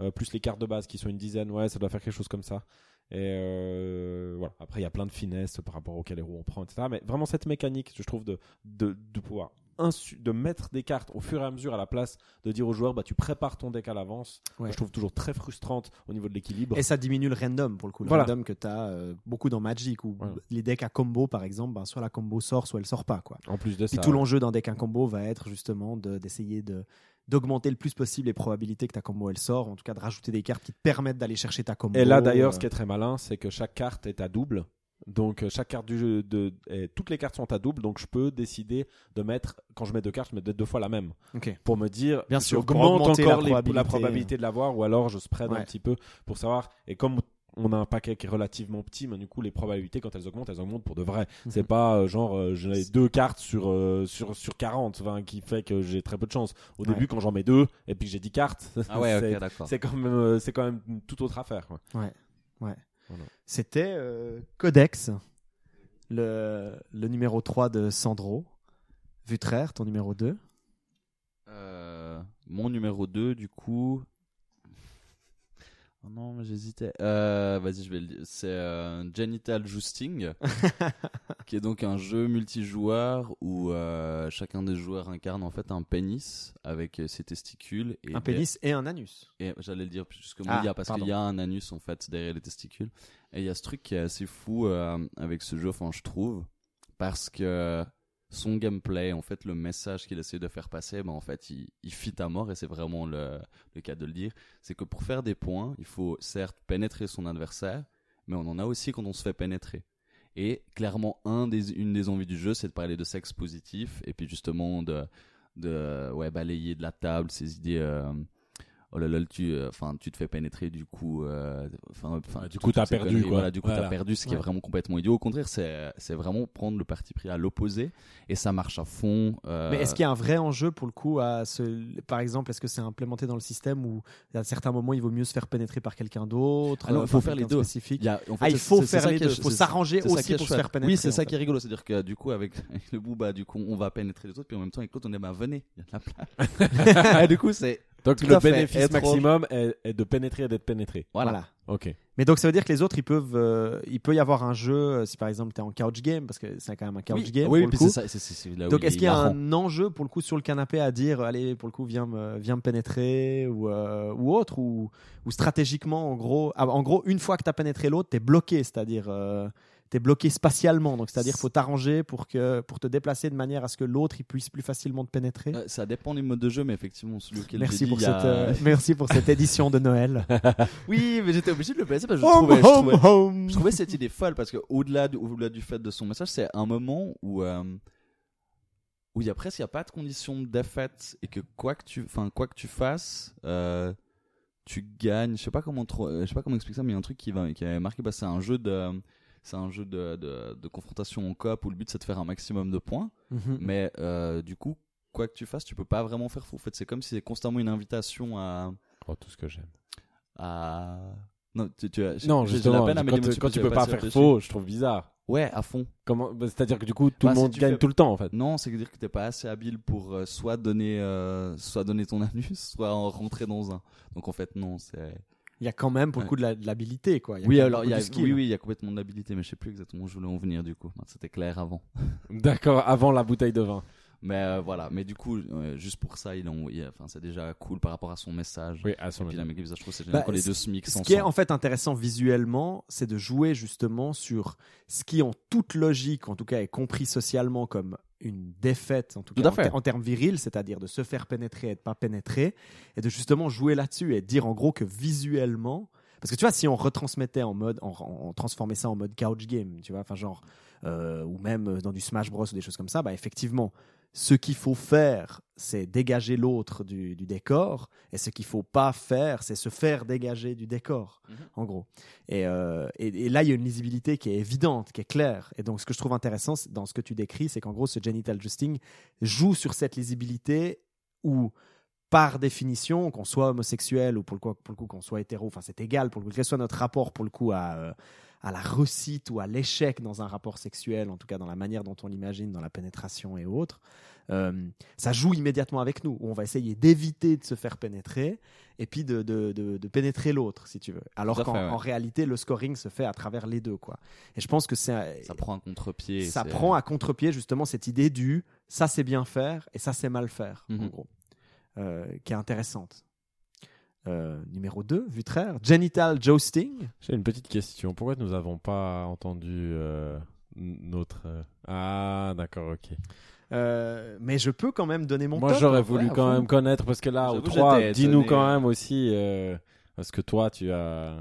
Euh, plus les cartes de base qui sont une dizaine, ouais, ça doit faire quelque chose comme ça. Et euh, voilà. Après, il y a plein de finesses par rapport auxquels héros on prend, etc. Mais vraiment cette mécanique, je trouve, de, de, de pouvoir de mettre des cartes au fur et à mesure à la place de dire aux joueurs, bah tu prépares ton deck à l'avance. Ouais. Je trouve toujours très frustrante au niveau de l'équilibre. Et ça diminue le random pour le coup. Le Voilà. random que tu as beaucoup dans Magic où les decks à combo par exemple, ben, soit la combo sort, soit elle sort pas. Quoi. En plus de Puis ça, tout l'enjeu d'un deck à combo va être justement de- d'essayer de d'augmenter le plus possible les probabilités que ta combo elle sort, en tout cas de rajouter des cartes qui te permettent d'aller chercher ta combo. Et là, d'ailleurs, ce euh, qui est très malin, c'est que chaque carte est à double. Donc, euh, chaque carte du jeu, de, et toutes les cartes sont à double. Donc, je peux décider de mettre, quand je mets deux cartes, je mets deux, fois la même. Pour me dire, Bien sûr, augmente encore la les- probabilité. la probabilité de l'avoir, ou alors je spread un Ouais. petit peu pour savoir. Et comme on a un paquet qui est relativement petit, mais du coup, les probabilités, quand elles augmentent, elles augmentent pour de vrai. Mhm. C'est pas euh, genre, euh, j'ai deux cartes sur, euh, sur, sur 40, enfin, qui fait que j'ai très peu de chance. Au Ouais. début, quand j'en mets deux, et puis que j'ai 10 cartes, Ah ouais, c'est, quand même, c'est quand même une toute autre affaire. C'était euh, Codex, le, le numéro 3 de Sandro. Vutraire, ton numéro 2. Euh, mon numéro 2, du coup. Oh non, mais j'hésitais. Euh, Vas-y, je vais le dire. C'est euh, Genital Jousting, qui est donc un jeu multijoueur où euh, chacun des joueurs incarne en fait un pénis avec euh, ses testicules. Et Un pénis et un anus. Et j'allais le dire plus que Ah, moi, il y a, parce qu'il y a un anus en fait derrière les testicules. Et il y a ce truc qui est assez fou avec ce jeu, enfin je trouve, parce que son gameplay, en fait, le message qu'il essaie de faire passer, ben, en fait, il, fit à mort et c'est vraiment le, le cas de le dire. C'est que pour faire des points, il faut certes pénétrer son adversaire, mais on en a aussi quand on se fait pénétrer. Et clairement, un des, une des envies du jeu, c'est de parler de sexe positif et puis justement de, de ouais, balayer de la table ces idées. euh, oh là là, tu, euh, enfin, tu te fais pénétrer, du coup, euh, enfin, du coup, t'as perdu, quoi. Voilà, du coup, Voilà. t'as perdu, ce qui est vraiment complètement idiot. Au contraire, c'est, c'est vraiment prendre le parti pris à l'opposé et ça marche à fond. euh, Mais est-ce qu'il y a un vrai enjeu pour le coup à ce... Par exemple, est-ce que c'est implémenté dans le système où à certains moments il vaut mieux se faire pénétrer par quelqu'un d'autre Ah il faut faire les deux. spécifique? Il y a- en fait, Ah, il c'est- faut c'est- c'est faire ça les qui est- deux. Il faut c'est- s'arranger c'est aussi pour se faire pénétrer. Oui, c'est ça qui est rigolo. C'est-à-dire que du coup, avec, avec le bout, bah, du coup, on va pénétrer les autres, puis en même temps, avec l'autre, on est, bah, venez, il y a de la place. Et du coup, c'est. Donc Tout le bénéfice Être- maximum est, est de pénétrer et d'être pénétré. Voilà. Voilà. Ok. Mais donc ça veut dire que les autres, ils peuvent, euh, il peut y avoir un jeu, euh, si par exemple tu es en couch game, parce que c'est quand même un couch oui, game. oui, pour le coup. ça. Donc est-ce qu'il y a marrant. un enjeu pour le coup sur le canapé à dire, allez pour le coup viens me, viens me pénétrer ou, euh, ou autre ou, ou stratégiquement en gros, ah, en gros une fois que tu as pénétré l'autre, tu es bloqué, c'est-à-dire euh, es bloqué spatialement, donc c'est-à-dire faut t'arranger pour que pour te déplacer de manière à ce que l'autre il puisse plus facilement te pénétrer. Euh, Ça dépend du mode de jeu, mais effectivement, celui auquel Merci dit, pour, a- cette, euh, merci pour cette édition de Noël. Oui, mais j'étais obligé de le placer parce que je Home, trouvais, je trouvais, home. je trouvais cette idée folle parce que au-delà du, fait de son message, c'est un moment où euh, où il y a presque y a pas de condition de défaite et que quoi que tu, enfin quoi que tu fasses, euh, tu gagnes. Je sais pas comment trop, je sais pas comment expliquer ça, mais il y a un truc qui va qui avait marqué. Bah, c'est un jeu de c'est un jeu de, de, de confrontation en coop où le but c'est de faire un maximum de points. Mhm. Mais euh, du coup, quoi que tu fasses, tu peux pas vraiment faire fou. En fait, c'est comme si c'est constamment une invitation à Oh, tout ce que j'aime. à non, tu, tu as, Non, justement, la peine à quand, mais quand tu peux pas faire faux, je trouve bizarre. Ouais, à fond. Comment bah, C'est-à-dire que du coup, tout Bah, le monde tu gagne fais- tout le temps en fait. Non, c'est dire que t'es pas assez habile pour euh, soit donner, euh, soit donner ton anus, soit en rentrer dans un. Donc en fait, non, c'est. Il y a quand même pour le Ouais. coup de la- de l'habilité quoi. Il y a Oui, alors il y beaucoup a, oui, oui, il y a complètement de l'habilité, mais je sais plus exactement où je voulais en venir du coup. C'était clair avant. D'accord, avant la bouteille de vin. Mais euh, voilà, mais du coup, euh, juste pour ça, il en, il a- enfin, c'est déjà cool par rapport à son message. Oui, à son Et puis la mécanique, je trouve que c'est Bah, génial quand les deux se mixent Ce ensemble. qui est en fait intéressant visuellement, c'est de jouer justement sur ce qui, en toute logique, en tout cas, est compris socialement comme une défaite, en tout Tout cas en, ter- en termes virils, c'est-à-dire de se faire pénétrer et de pas pénétrer, et de justement jouer là-dessus et de dire en gros que visuellement, parce que tu vois, si on retransmettait en mode, on, on transformait ça en mode couch game, tu vois, enfin genre, euh, ou même dans du Smash Bros ou des choses comme ça, bah effectivement, ce qu'il faut faire, c'est dégager l'autre du, du décor, et ce qu'il faut pas faire, c'est se faire dégager du décor, Mhm. en gros. Et, euh, et, et là, il y a une lisibilité qui est évidente, qui est claire. Et donc, ce que je trouve intéressant dans ce que tu décris, c'est qu'en gros, ce genital justing joue sur cette lisibilité où, par définition, qu'on soit homosexuel ou pour le coup, pour le coup qu'on soit hétéro, enfin, c'est égal, pour le coup, quel soit notre rapport, pour le coup, à, euh, à la réussite ou à l'échec dans un rapport sexuel, en tout cas dans la manière dont on l'imagine, dans la pénétration et autres, euh, ça joue immédiatement avec nous. On va essayer d'éviter de se faire pénétrer et puis de, de, de- de pénétrer l'autre, si tu veux. Alors qu'en ouais. réalité, le scoring se fait à travers les deux. Quoi. Et je pense que c'est Ça prend un contre-pied. ça prend à contre-pied justement cette idée du ça c'est bien faire et ça c'est mal faire, en Mhm. gros, euh, qui est intéressante. Euh, numéro 2, Vutraire, Genital Jousting. J'ai une petite question. Pourquoi nous n'avons pas entendu euh, notre. euh, Ah, d'accord, ok. Euh, mais je peux quand même donner mon Moi, j'aurais hein, voulu ouais, quand même connaître parce que là, au J'avoue, 3, j'étais dis-nous quand euh. même aussi. Euh, Parce que toi, tu as.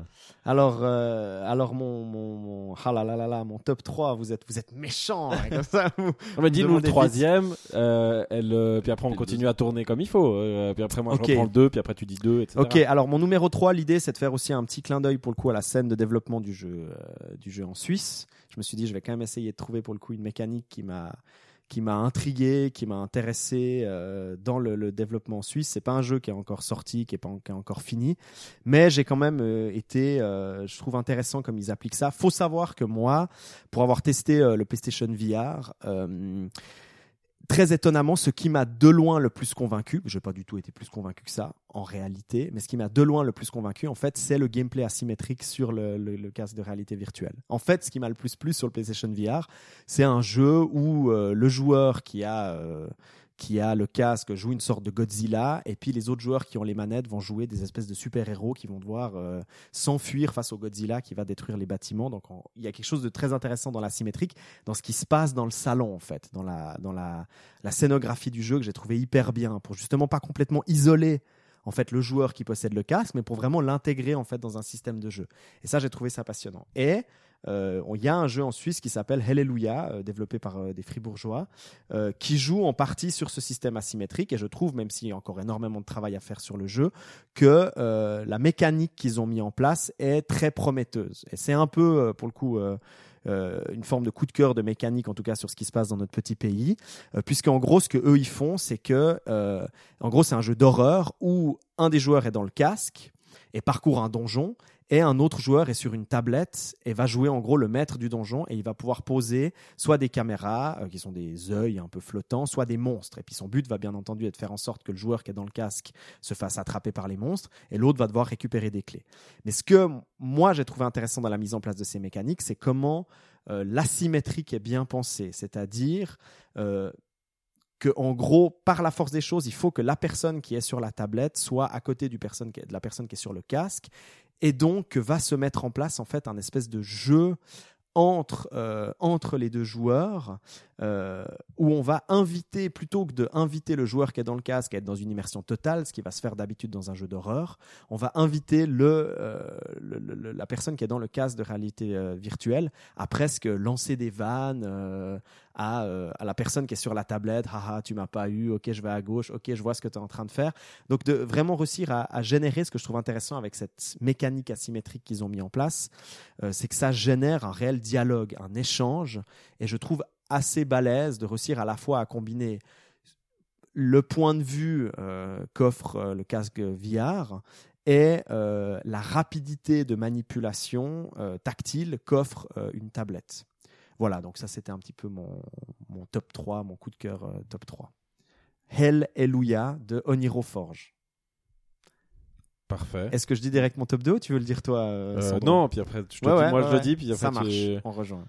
Alors, euh, alors mon, mon, mon, ah là là là là, mon top 3, vous êtes, vous êtes méchant. hein, comme ça, vous- On m'a dit nous le troisième, euh, elle, euh, puis après on continue à tourner comme il faut. euh, puis après moi Ok. je reprends le 2, puis après tu dis 2, etc. Ok, alors mon numéro 3, l'idée c'est de faire aussi un petit clin d'œil pour le coup à la scène de développement du jeu, euh, du jeu en Suisse. Je me suis dit, je vais quand même essayer de trouver pour le coup une mécanique qui m'a qui m'a intrigué, qui m'a intéressé euh, dans le, le développement suisse. C'est pas un jeu qui est encore sorti, qui est pas qui est encore fini, mais j'ai quand même euh, été, euh, je trouve intéressant comme ils appliquent ça. Faut savoir que moi, pour avoir testé euh, le PlayStation VR, euh, très étonnamment, ce qui m'a de loin le plus convaincu, j'ai pas du tout été plus convaincu que ça en réalité, mais ce qui m'a de loin le plus convaincu, en fait, c'est le gameplay asymétrique sur le casque de réalité virtuelle. En fait, ce qui m'a le plus plu sur le PlayStation VR, c'est un jeu où euh, le joueur qui a euh, qui a le casque joue une sorte de Godzilla, et puis les autres joueurs qui ont les manettes vont jouer des espèces de super-héros qui vont devoir euh, s'enfuir face au Godzilla qui va détruire les bâtiments. Donc il y a quelque chose de très intéressant dans l'asymétrique, dans ce qui se passe dans le salon en fait, dans la, dans la, la scénographie du jeu que j'ai trouvé hyper bien, pour justement pas complètement isoler en fait le joueur qui possède le casque, mais pour vraiment l'intégrer en fait dans un système de jeu. Et ça j'ai trouvé ça passionnant. Et il y a un jeu en Suisse qui s'appelle Hallelujah, euh, développé par euh, des Fribourgeois, euh, qui joue en partie sur ce système asymétrique. Et je trouve, même s'il y a encore énormément de travail à faire sur le jeu, que euh, la mécanique qu'ils ont mis en place est très prometteuse. Et c'est un peu, euh, pour le coup, euh, euh, une forme de coup de cœur de mécanique, en tout cas sur ce qui se passe dans notre petit pays, euh, puisqu'en gros, ce que eux ils font, c'est que, euh, en gros, c'est un jeu d'horreur où un des joueurs est dans le casque et parcourt un donjon. Et un autre joueur est sur une tablette et va jouer en gros le maître du donjon et il va pouvoir poser soit des caméras euh, qui sont des œils un peu flottants, soit des monstres. Et puis son but va bien entendu être de faire en sorte que le joueur qui est dans le casque se fasse attraper par les monstres et l'autre va devoir récupérer des clés. Mais ce que moi j'ai trouvé intéressant dans la mise en place de ces mécaniques, c'est comment euh, l'asymétrique est bien pensée, c'est-à-dire euh, que en gros, par la force des choses, il faut que la personne qui est sur la tablette soit à côté de la personne qui est sur le casque, et donc va se mettre en place en fait un espèce de jeu entre, euh, entre les deux joueurs euh, où on va inviter, plutôt que de inviter le joueur qui est dans le casque à être dans une immersion totale, ce qui va se faire d'habitude dans un jeu d'horreur, on va inviter le, euh, la personne qui est dans le casque de réalité virtuelle à presque lancer des vannes à, euh, à la personne qui est sur la tablette, haha, tu m'as pas eu, ok, je vais à gauche, ok, je vois ce que tu es en train de faire. Donc de vraiment réussir à, générer ce que je trouve intéressant avec cette mécanique asymétrique qu'ils ont mis en place, euh, c'est que ça génère un réel dialogue, un échange, et je trouve assez balèze de réussir à la fois à combiner le point de vue euh, qu'offre le casque VR et la rapidité de manipulation tactile qu'offre une tablette. Voilà, donc ça c'était un petit peu mon, mon top 3, mon coup de cœur euh, top 3. Hell Eluya de Oniro Forge. Parfait. Est-ce que je dis direct mon top 2 ou tu veux le dire toi euh, Euh, non, puis après, je te Ouais, dis- ouais, moi je le dis, puis après ça marche, tu- on rejoint.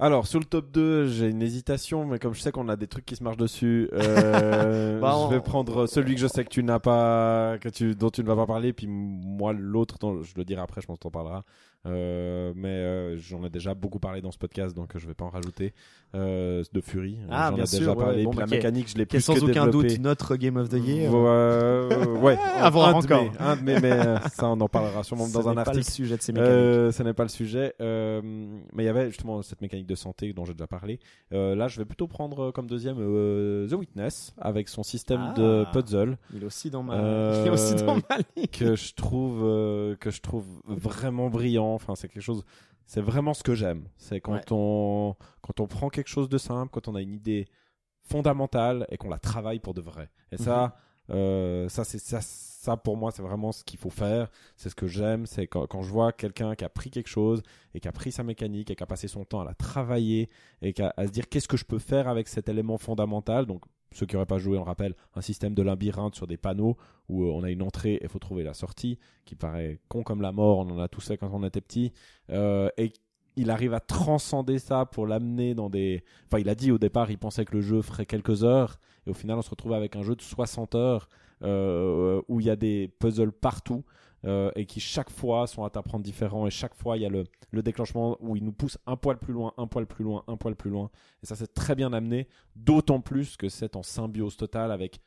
Alors, sur le top 2, j'ai une hésitation, mais comme je sais qu'on a des trucs qui se marchent dessus, euh, Bah, on- je vais prendre celui que je sais que tu n'as pas, que tu, dont tu ne vas pas parler, puis moi l'autre, je le dirai après, je pense que t'en parleras. Euh, mais euh, j'en ai déjà beaucoup parlé dans ce podcast, donc je vais pas en rajouter. Euh, de Fury, Ah, j'en ai bien déjà sûr, ouais, parlé. bon, puis bah, la est- mécanique, je l'ai plus sans que aucun doute notre Game of the Year. Ouais, Avoir un de encore. mes- un de mes, mais ça on en parlera sûrement Ce dans un n'est pas article. le sujet de ces mécaniques. Ce n'est pas le sujet. Mais il y avait justement cette mécanique de santé dont j'ai déjà parlé. Là, je vais plutôt prendre comme deuxième The Witness avec son système Ah. de puzzle Il est aussi dans ma, Euh, il est aussi dans ma ligue. que je trouve euh, que je trouve vraiment brillant. Enfin, c'est quelque chose. C'est vraiment ce que j'aime. C'est quand Ouais. on quand on prend quelque chose de simple, quand on a une idée fondamentale et qu'on la travaille pour de vrai. Et ça, Mhm. euh, ça c'est ça, ça pour moi, c'est vraiment ce qu'il faut faire. C'est ce que j'aime. C'est quand, quand je vois quelqu'un qui a pris quelque chose et qui a pris sa mécanique et qui a passé son temps à la travailler et qui a, à se dire qu'est-ce que je peux faire avec cet élément fondamental. Donc ceux qui n'auraient pas joué, on rappelle un système de labyrinthe sur des panneaux où euh, on a une entrée et il faut trouver la sortie, qui paraît con comme la mort. On en a tous fait quand on était petit. Euh, et il arrive à transcender ça pour l'amener dans des. Enfin, il a dit au départ, il pensait que le jeu ferait quelques heures, et au final, on se retrouve avec un jeu de 60 heures euh, où il y a des puzzles partout. Euh, et qui chaque fois sont à t'apprendre différents et chaque fois il y a le, le déclenchement où il nous pousse un poil plus loin, un poil plus loin, un poil plus loin et ça c'est très bien amené d'autant plus que c'est en symbiose totale avec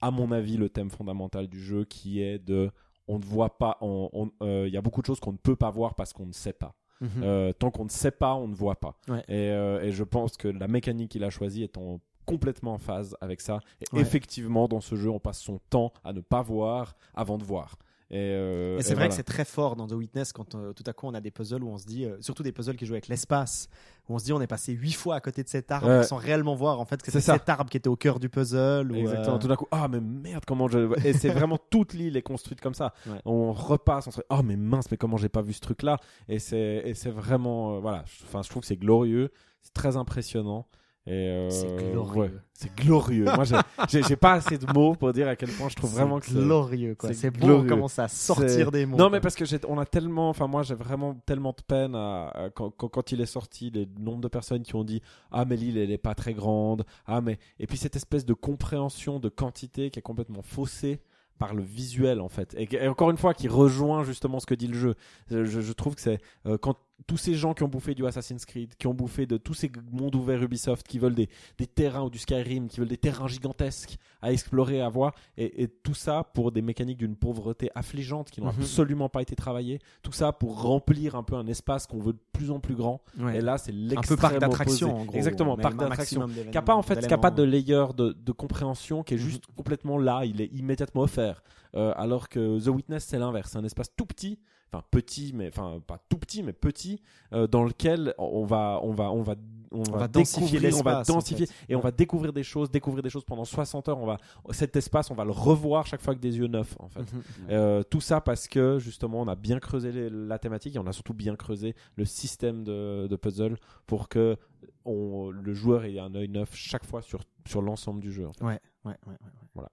à mon avis le thème fondamental du jeu qui est de on ne voit pas. euh, Il y a beaucoup de choses qu'on ne peut pas voir parce qu'on ne sait pas. Mhm. Euh, tant qu'on ne sait pas, on ne voit pas. Ouais. Et, euh, et je pense que la mécanique qu'il a choisie est en complètement en phase avec ça. Et Ouais. effectivement, dans ce jeu, on passe son temps à ne pas voir avant de voir. Et, euh, Et c'est vrai voilà. que c'est très fort dans The Witness quand euh, tout à coup on a des puzzles où on se dit, euh, surtout des puzzles qui jouent avec l'espace, où on se dit on est passé huit fois à côté de cet arbre sans réellement voir en fait que ça. cet arbre qui était au cœur du puzzle. Ou, Exactement. Tout d'un coup, ah mais merde, comment je. Et c'est vraiment toute l'île est construite comme ça. Ouais. On repasse, on se dit, oh mais mince, mais comment j'ai pas vu ce truc-là? Et c'est et c'est vraiment, voilà. Enfin, je trouve que c'est glorieux, c'est très impressionnant. Euh, C'est glorieux. ouais, c'est glorieux. Moi, j'ai- pas assez de mots pour dire à quel point je trouve vraiment que c'est glorieux quoi. c'est beau, on commence à sortir des mots. Non, quoi. mais parce que on a tellement, enfin moi j'ai vraiment tellement de peine à, à- quand, quand, quand il est sorti, le nombre de personnes qui ont dit ah mais l'île elle est pas très grande, ah mais et puis cette espèce de compréhension de quantité qui est complètement faussée par le visuel en fait et, et encore une fois qui rejoint justement ce que dit le jeu. Je, je- je trouve que c'est euh, quand tous ces gens qui ont bouffé du Assassin's Creed, qui ont bouffé de tous ces mondes ouverts Ubisoft, qui veulent des, des terrains ou du Skyrim, qui veulent des terrains gigantesques à explorer, à voir, et, et tout ça pour des mécaniques d'une pauvreté affligeante qui n'ont Mhm. absolument pas été travaillées. Tout ça pour remplir un peu un espace qu'on veut de plus en plus grand. Ouais. Et là, c'est un l'extrême peu parc d'attraction en gros. Exactement, parc un d'attraction. Qui a pas en fait, qui pas de layer de, de compréhension, qui est juste Mhm. complètement là, il est immédiatement offert. Euh, alors que The Witness, c'est l'inverse, c'est un espace tout petit, enfin petit, mais enfin pas tout petit, mais petit, euh, dans lequel on va, on va, on va, on, On va, va densifier on va en fait. et on va découvrir des choses, découvrir des choses pendant 60 heures. On va cet espace, on va le revoir chaque fois avec des yeux neufs, en fait. Mhm. Euh, tout ça parce que justement on a bien creusé les- la thématique et on a surtout bien creusé le système de, de puzzle pour que on- le joueur ait un œil neuf chaque fois sur, sur l'ensemble du jeu. en fait. Ouais, ouais, ouais, ouais, ouais. Voilà.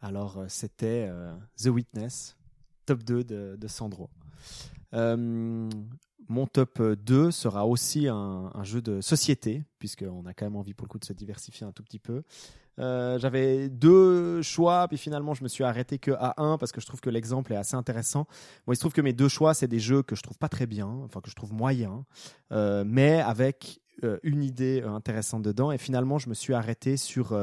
Alors, euh, c'était euh, The Witness, top 2 de, de Sandro. Euh, mon top 2 sera aussi un, jeu de société, puisqu'on a quand même envie pour le coup de se diversifier un tout petit peu. Euh, J'avais deux choix, puis finalement je me suis arrêté que à un parce que je trouve que l'exemple est assez intéressant. Moi, il se trouve que mes deux choix, c'est des jeux que je trouve pas très bien, enfin que je trouve moyens, euh, mais avec une idée intéressante dedans. Et finalement, je me suis arrêté sur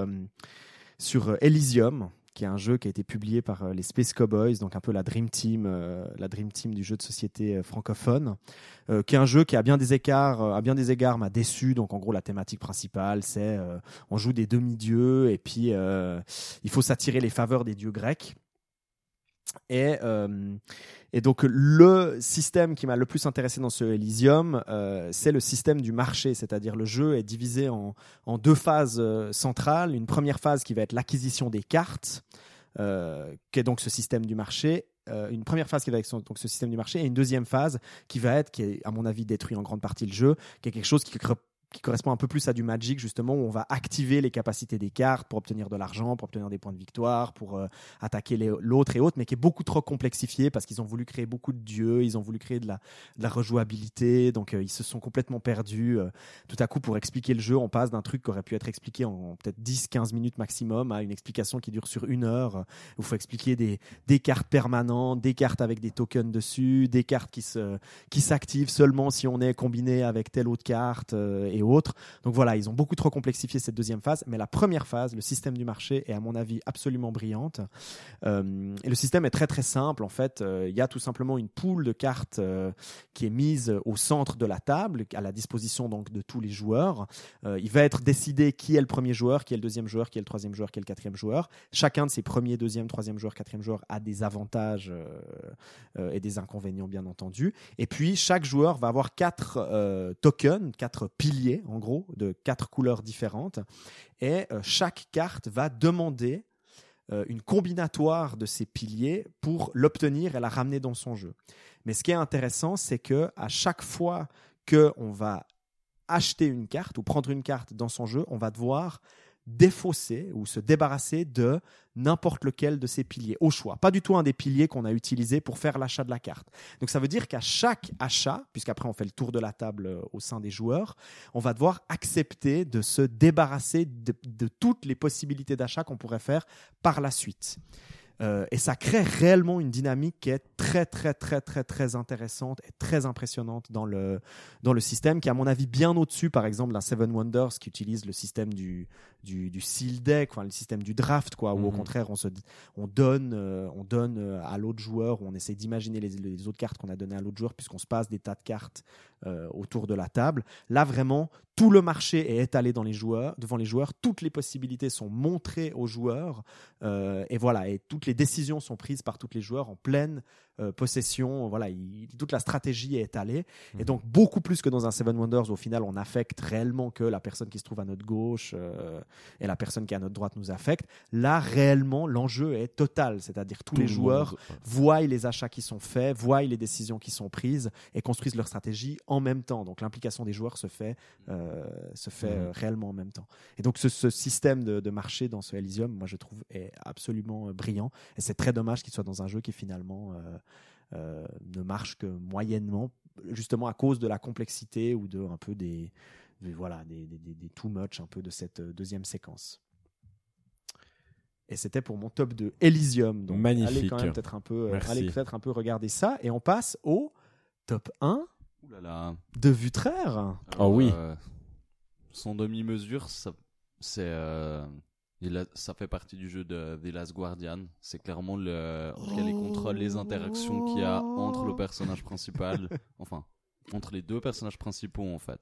sur Elysium, qui est un jeu qui a été publié par euh, les Space Cowboys, donc un peu la Dream Team, euh, la Dream Team du jeu de société euh, francophone, euh, qui est un jeu qui a bien des écarts, euh, à bien des égards m'a déçu. Donc en gros, la thématique principale, c'est euh, on joue des demi-dieux et puis il faut s'attirer les faveurs des dieux grecs. Et, euh, et donc le système qui m'a le plus intéressé dans ce Elysium, euh, c'est le système du marché, c'est-à-dire le jeu est divisé en, deux phases euh, centrales. Une première phase qui va être l'acquisition des cartes, qui est donc ce système du marché. Une première phase qui va être donc ce système du marché et une deuxième phase qui va être, qui est à mon avis détruit en grande partie le jeu, qui est quelque chose qui qui correspond un peu plus à du Magic justement où on va activer les capacités des cartes pour obtenir de l'argent, pour obtenir des points de victoire, pour euh, attaquer l'autre et autres, mais qui est beaucoup trop complexifié parce qu'ils ont voulu créer beaucoup de dieux, ils ont voulu créer de la, de la rejouabilité, donc euh, ils se sont complètement perdus. euh. tout à coup, pour expliquer le jeu, on passe d'un truc qui aurait pu être expliqué en peut-être 10-15 minutes maximum à une explication qui dure sur une heure, où il faut expliquer des, des cartes permanentes, des cartes avec des tokens dessus, des cartes qui se qui s'activent seulement si on est combiné avec telle autre carte et autres. Donc voilà, ils ont beaucoup trop complexifié cette deuxième phase, mais la première phase, le système du marché, est à mon avis absolument brillante. Euh, et le système est très très simple. En fait, euh, il y a tout simplement une poule de cartes euh, qui est mise au centre de la table, à la disposition donc de tous les joueurs. Il va être décidé qui est le premier joueur, qui est le deuxième joueur, qui est le troisième joueur, qui est le quatrième joueur. Chacun de ces premiers, deuxième, troisième joueur, quatrième joueur a des avantages et des inconvénients bien entendu. Et puis chaque joueur va avoir quatre tokens, quatre piliers en gros de quatre couleurs différentes. Et euh, chaque carte va demander euh, une combinatoire de ces piliers pour l'obtenir et la ramener dans son jeu. Mais ce qui est intéressant, c'est que à chaque fois que on va acheter une carte ou prendre une carte dans son jeu, on va devoir défausser ou se débarrasser de n'importe lequel de ces piliers au choix. Pas du tout un des piliers qu'on a utilisé pour faire l'achat de la carte. Donc ça veut dire qu'à chaque achat, puisqu'après on fait le tour de la table euh, au sein des joueurs, on va devoir accepter de se débarrasser de, de toutes les possibilités d'achat qu'on pourrait faire par la suite. Euh, et ça crée réellement une dynamique qui est très très très très très intéressante et très impressionnante dans le dans le système, qui est à mon avis bien au-dessus, par exemple, d'un Seven Wonders qui utilise le système du du, du seal deck, enfin le système du draft, quoi, où au Mhm. contraire on se on donne euh, on donne euh, à l'autre joueur, on essaie d'imaginer les, les autres cartes qu'on a données à l'autre joueur, puisqu'on se passe des tas de cartes euh, autour de la table. Là vraiment, tout le marché est étalé dans les joueurs, devant les joueurs, toutes les possibilités sont montrées aux joueurs, euh, et voilà, et toutes les décisions sont prises par tous les joueurs en pleine euh, possession. Voilà, il- toute la stratégie est étalée. Et Mhm. donc, beaucoup plus que dans un Seven Wonders, où au final, on affecte réellement que la personne qui se trouve à notre gauche euh, et la personne qui est à notre droite nous affecte. Là, réellement, l'enjeu est total. C'est-à-dire, tous Tout les le joueurs monde- voient les achats qui sont faits, voient les décisions qui sont prises et construisent leur stratégie en même temps. Donc l'implication des joueurs se fait, euh, se fait Mhm. euh, réellement en même temps. Et donc ce, ce système de, de marché dans ce Elysium, moi je trouve, est absolument euh, brillant. Et c'est très dommage qu'il soit dans un jeu qui finalement euh, ne marche que moyennement, justement à cause de la complexité ou de un peu des, des- voilà, des, des, des- des too much un peu de cette euh, deuxième séquence. Et c'était pour mon top de Elysium. Donc allez Magnifique. quand même peut-être un peu, euh, Merci. allez peut-être un peu regarder ça. Et on passe au top 1 Ouh là là. de Vutraire. Oh oui. Euh, Son demi-mesure, ça, c'est, euh, ça fait partie du jeu de The Last Guardian. C'est clairement le, en tout cas, les contrôles, les interactions qu'il y a entre le personnage principal, enfin, entre les deux personnages principaux en fait.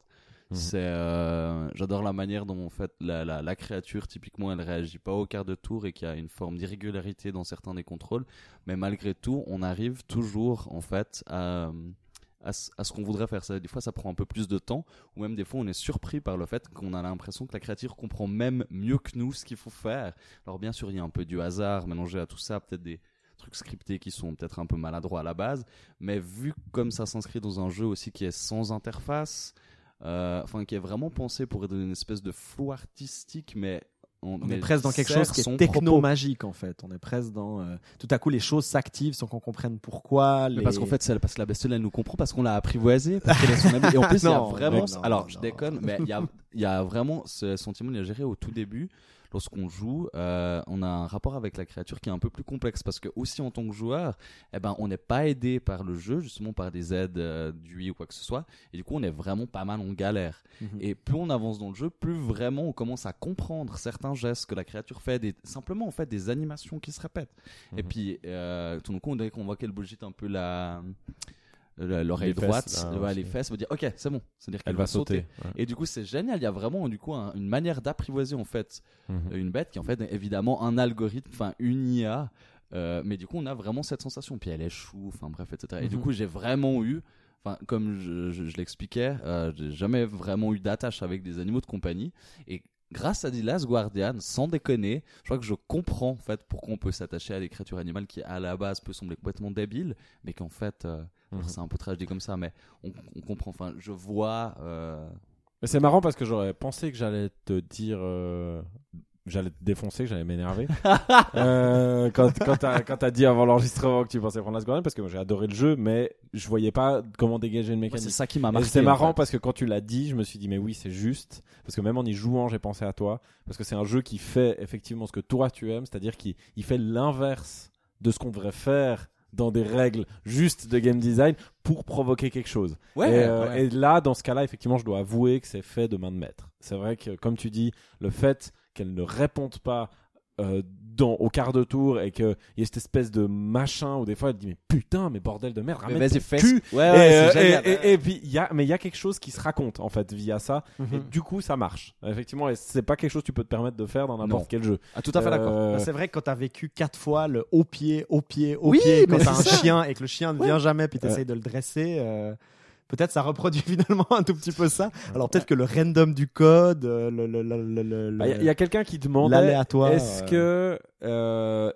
Mhm. C'est, euh, j'adore la manière dont en fait la, la, la créature typiquement elle réagit pas au quart de tour et qu'il y a une forme d'irrégularité dans certains des contrôles, mais malgré tout on arrive toujours en fait à, à, ce- qu'on voudrait faire. Des fois ça prend un peu plus de temps ou même des fois on est surpris par le fait qu'on a l'impression que la créature comprend même mieux que nous ce qu'il faut faire. Alors bien sûr il y a un peu du hasard mélangé à tout ça, peut-être des trucs scriptés qui sont peut-être un peu maladroits à la base, mais vu comme ça s'inscrit dans un jeu aussi qui est sans interface, euh, enfin qui est vraiment pensé pour donner une espèce de flou artistique, mais On est presque dans quelque chose qui est techno-magique en fait. On est presque dans. euh, tout à coup, les choses s'activent sans qu'on comprenne pourquoi. Les- parce qu'en fait, parce que la bestiole, elle nous comprend parce qu'on l'a apprivoisé, parce qu'elle est son amie. Et en plus, il y a vraiment. non, alors, non, je déconne, mais il y a, y a vraiment ce sentiment, est géré au tout début. Lorsqu'on joue, euh, on a un rapport avec la créature qui est un peu plus complexe parce que aussi en tant que joueur, eh ben, on n'est pas aidé par le jeu, justement par des aides euh, d'UI ou quoi que ce soit. Et du coup, on est vraiment pas mal en galère. Mhm. Et plus on avance dans le jeu, plus vraiment on commence à comprendre certains gestes que la créature fait, des, simplement en fait des animations qui se répètent. Et Mhm. puis euh, tout d'un coup, dès qu'on voit qu'elle bullshit un peu la- l'oreille fesses, droite, là, ouais, les fesses, va dire ok, c'est bon, c'est-à-dire qu'elle Elle va sauter. ouais. Et du coup, c'est génial. Il y a vraiment du coup un- une manière d'apprivoiser en fait Mhm. une bête qui en fait est évidemment un algorithme, enfin une IA. euh, mais du coup, on a vraiment cette sensation. Puis elle échoue, enfin bref, etc. Et du Mhm. coup, j'ai vraiment eu, enfin comme je, je- je l'expliquais, euh, j'ai jamais vraiment eu d'attache avec des animaux de compagnie. Et grâce à The Last Guardian, sans déconner, je crois que je comprends en fait pourquoi on peut s'attacher à des créatures animales qui à la base peut sembler complètement débiles, mais qu'en fait, euh, alors, Mhm. c'est un peu tragique comme ça, mais on, on comprend. Enfin, je vois. euh, c'est marrant parce que j'aurais pensé que j'allais te dire. euh, J'allais te défoncer, que j'allais m'énerver. euh, quand quand t'as dit avant l'enregistrement que tu pensais prendre la seconde, parce que j'ai adoré le jeu, mais je voyais pas comment dégager une mécanique. c'est ça qui m'a marqué. c'est en marrant fait. parce que quand tu l'as dit, je me suis dit mais oui c'est juste parce que même en y jouant j'ai pensé à toi parce que c'est un jeu qui fait effectivement ce que toi tu aimes, c'est-à-dire qu'il il fait l'inverse de ce qu'on devrait faire dans des règles justes de game design pour provoquer quelque chose. Ouais, et, euh, ouais. et là dans ce cas-là effectivement je dois avouer que c'est fait de main de maître. C'est vrai que comme tu dis le fait qu'elle ne réponde pas euh, dans, au quart de tour et qu'il y ait cette espèce de machin où des fois elle dit mais putain mais bordel de merde Mais ramène vas-y, ton fais. cul Ouais, et, ouais, euh, c'est génial. et- et- et puis il y a mais il y a quelque chose qui se raconte en fait via ça et Mhm. du coup ça marche effectivement et c'est pas quelque chose que tu peux te permettre de faire dans n'importe quel jeu Ah, tout à fait d'accord. Euh, Bah, c'est vrai que quand t'as vécu quatre fois le haut pied, haut pied, haut Oui, pied, quand t'as un ça. chien et que le chien ne Ouais. vient jamais, puis t'essayes Ouais. de le dresser, euh, peut-être ça reproduit finalement un tout petit peu ça. Alors peut-être que le random du code, euh, le, le, le, le- le- bah, il y a- il quelqu'un qui demandait l'aléatoire. est-ce que euh,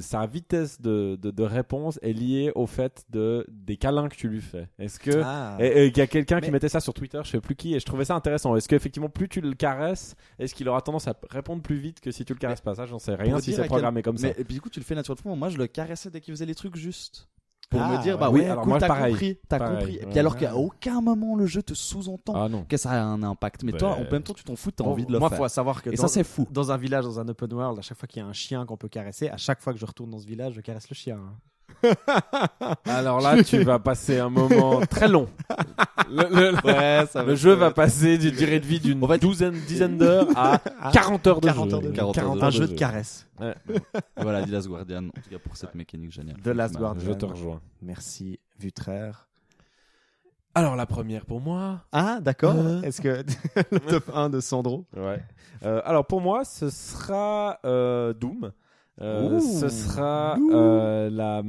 sa vitesse de, de, de réponse est liée au fait de des câlins que tu lui fais? Est-ce que Ah. Il y a quelqu'un qui mettait ça sur Twitter, je sais plus qui, et je trouvais ça intéressant. Est-ce qu'effectivement, plus tu le caresses, est-ce qu'il aura tendance à répondre plus vite que si tu le caresses pas? Ça, j'en sais rien si c'est quel- programmé comme ça. Mais et puis du coup, tu le fais naturellement. Moi, je le caressais dès qu'il faisait les trucs justes. Pour Ah, me dire bah oui, ouais, alors cool, moi, t'as pareil. compris, t'as Pareil, compris. Et ouais. puis alors qu'à aucun moment le jeu te sous-entend Ah que ça a un impact, mais Ouais. toi en même temps tu t'en fous, t'as Bon, envie de le Moi, faire. faut savoir que Et dans, ça c'est fou. dans un village, dans un open world, à chaque fois qu'il y a un chien qu'on peut caresser, à chaque fois que je retourne dans ce village, je caresse le chien. hein. Alors là, tu vas passer un moment très long. Le, le- Ouais, ça le jeu va passer d'une durée de vie d'une En fait- douzaine, dizaine d'heures à 40 heures de 40 jeu. heures de jeu. 40 heures de un jeu de caresse. Voilà, The Last Guardian, en tout cas pour cette mécanique géniale. The Last Guardian. Je te rejoins. Merci, Vutraire. Alors la première pour moi. Ah, d'accord. Euh. Est-ce que le top 1 de Sandro? Ouais. Euh, alors pour moi, ce sera euh, Doom. Euh, ce sera euh, la,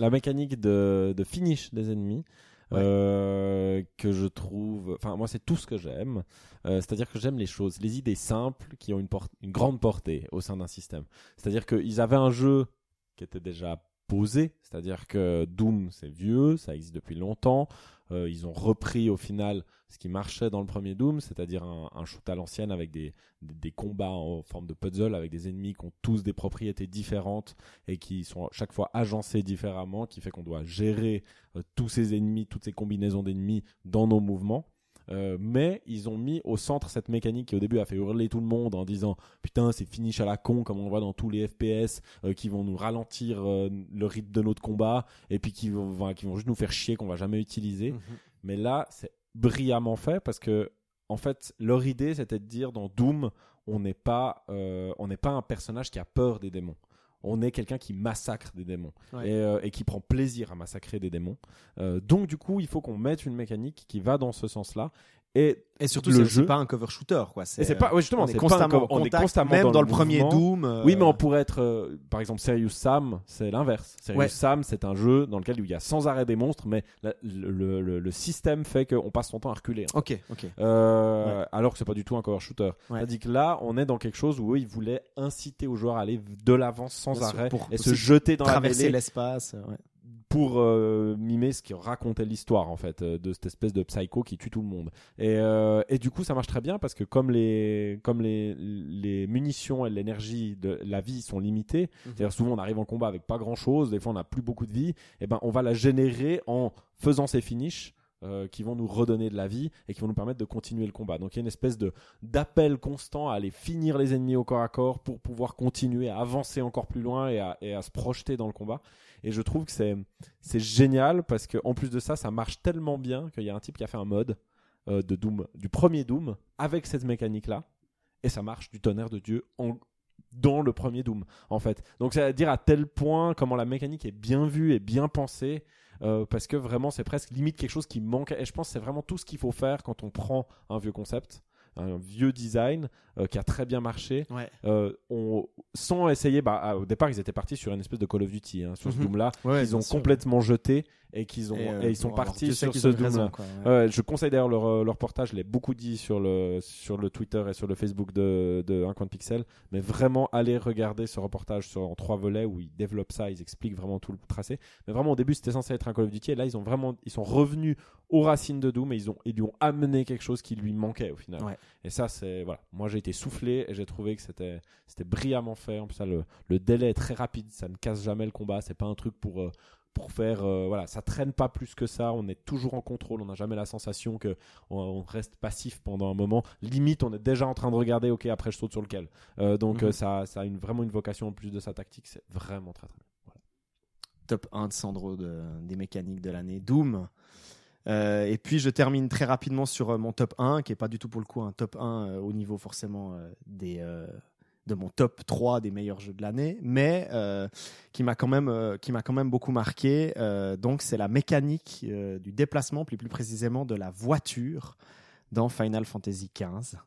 la mécanique de, de finish des ennemis. Ouais. euh, que je trouve enfin moi c'est tout ce que j'aime Euh, c'est-à-dire que j'aime les choses les idées simples qui ont une, une grande portée au sein d'un système c'est-à-dire qu'ils avaient un jeu qui était déjà posé c'est-à-dire que Doom c'est vieux ça existe depuis longtemps Euh, ils ont repris au final ce qui marchait dans le premier Doom, c'est-à-dire un, shoot à l'ancienne avec des combats en forme de puzzle avec des ennemis qui ont tous des propriétés différentes et qui sont chaque fois agencés différemment, qui fait qu'on doit gérer euh, tous ces ennemis, toutes ces combinaisons d'ennemis dans nos mouvements. Euh, mais ils ont mis au centre cette mécanique qui au début a fait hurler tout le monde en disant putain c'est finish à la con comme on voit dans tous les FPS euh, qui vont nous ralentir euh, le rythme de notre combat et puis qui vont, enfin, qui vont juste nous faire chier qu'on va jamais utiliser. Mais là, c'est brillamment fait parce que, en fait, leur idée, c'était de dire dans Doom, on n'est pas, on n'est pas un personnage qui a peur des démons. On est quelqu'un qui massacre des démons Ouais. et, euh, et qui prend plaisir à massacrer des démons. Euh, donc, du coup, il faut qu'on mette une mécanique qui va dans ce sens-là. Et Et surtout, Le c'est pas un cover shooter, quoi. C'est pas- ouais, justement, on est constamment, cover- en on est contact, constamment même dans dans, le le premier. Doom. euh, Oui, mais on pourrait être, euh, par exemple, Serious Sam, c'est l'inverse. Serious Ouais. Sam, c'est un jeu dans lequel il y a sans arrêt des monstres, mais la- le, le- le- le système fait qu'on passe son temps à reculer. hein. Ok, ok. Euh, Alors que c'est pas du tout un cover shooter. Ouais. C'est-à-dire que là, on est dans quelque chose où eux, ils voulaient inciter aux joueurs à aller de l'avant sans Bien sûr, arrêt pour et se jeter dans la Traverser l'espace. Pour euh, mimer ce qui racontait l'histoire en fait euh, de cette espèce de psycho qui tue tout le monde et, euh, et du coup ça marche très bien parce que comme les comme les, les munitions et l'énergie de la vie sont limitées c'est-à-dire souvent on arrive en combat avec pas grand chose des fois on n'a plus beaucoup de vie et ben on va la générer en faisant ces finishes euh, qui vont nous redonner de la vie et qui vont nous permettre de continuer le combat. Donc il y a une espèce de d'appel constant à aller finir les ennemis au corps à corps pour pouvoir continuer à avancer encore plus loin et à, et à se projeter dans le combat. Et je trouve que c'est génial parce que en plus de ça, ça marche tellement bien qu'il y a un type qui a fait un mode euh, de Doom, du premier Doom, avec cette mécanique là, et ça marche du tonnerre de Dieu dans le premier Doom en fait. Donc c'est à dire à tel point comment la mécanique est bien vue et bien pensée. euh, parce que vraiment c'est presque limite quelque chose qui manque et je pense que c'est vraiment tout ce qu'il faut faire quand on prend un vieux concept un vieux design euh, qui a très bien marché Ouais. euh, on, sans essayer bah, au départ ils étaient partis sur une espèce de Call of Duty hein, sur ce Mhm. Doom là Ouais, qu'ils ont sûr. complètement jeté et qu'ils ont Et, et, euh, ils sont bon, partis sur ce ont eu Doom raison, là quoi, ouais. Ouais, je conseille d'ailleurs leur, leur portage, je l'ai beaucoup dit sur le, sur le Twitter et sur le Facebook de, de Un Coin de Pixel, mais vraiment allez regarder ce reportage sur, en trois volets où ils développent ça, ils expliquent vraiment tout le tracé. Mais vraiment au début c'était censé être un Call of Duty et là ils ont vraiment ils sont revenus aux racines de Doom et ils, ont, ils lui ont amené quelque chose qui lui manquait au final. Ouais. Et ça c'est voilà, moi j'ai été soufflé et j'ai trouvé que c'était c'était brillamment fait. En plus ça, le, le délai est très rapide, ça ne casse jamais le combat, c'est pas un truc pour euh, pour faire euh, voilà. Ça traîne pas plus que ça. On est toujours en contrôle. On n'a jamais la sensation que on, on reste passif pendant un moment. Limite on est déjà en train de regarder ok après je saute sur lequel. Euh, donc Mhm. ça, ça a une, vraiment une vocation en plus de sa tactique. C'est vraiment très très bien. Top 1 de Sandro de- des mécaniques de l'année. Doom. Euh, et puis je termine très rapidement sur euh, mon top 1, qui est pas du tout pour le coup un top 1 euh, au niveau forcément des, de mon top 3 des meilleurs jeux de l'année, mais qui m'a quand, même, quand même beaucoup marqué. Donc c'est la mécanique du déplacement, plus précisément de la voiture dans Final Fantasy XV.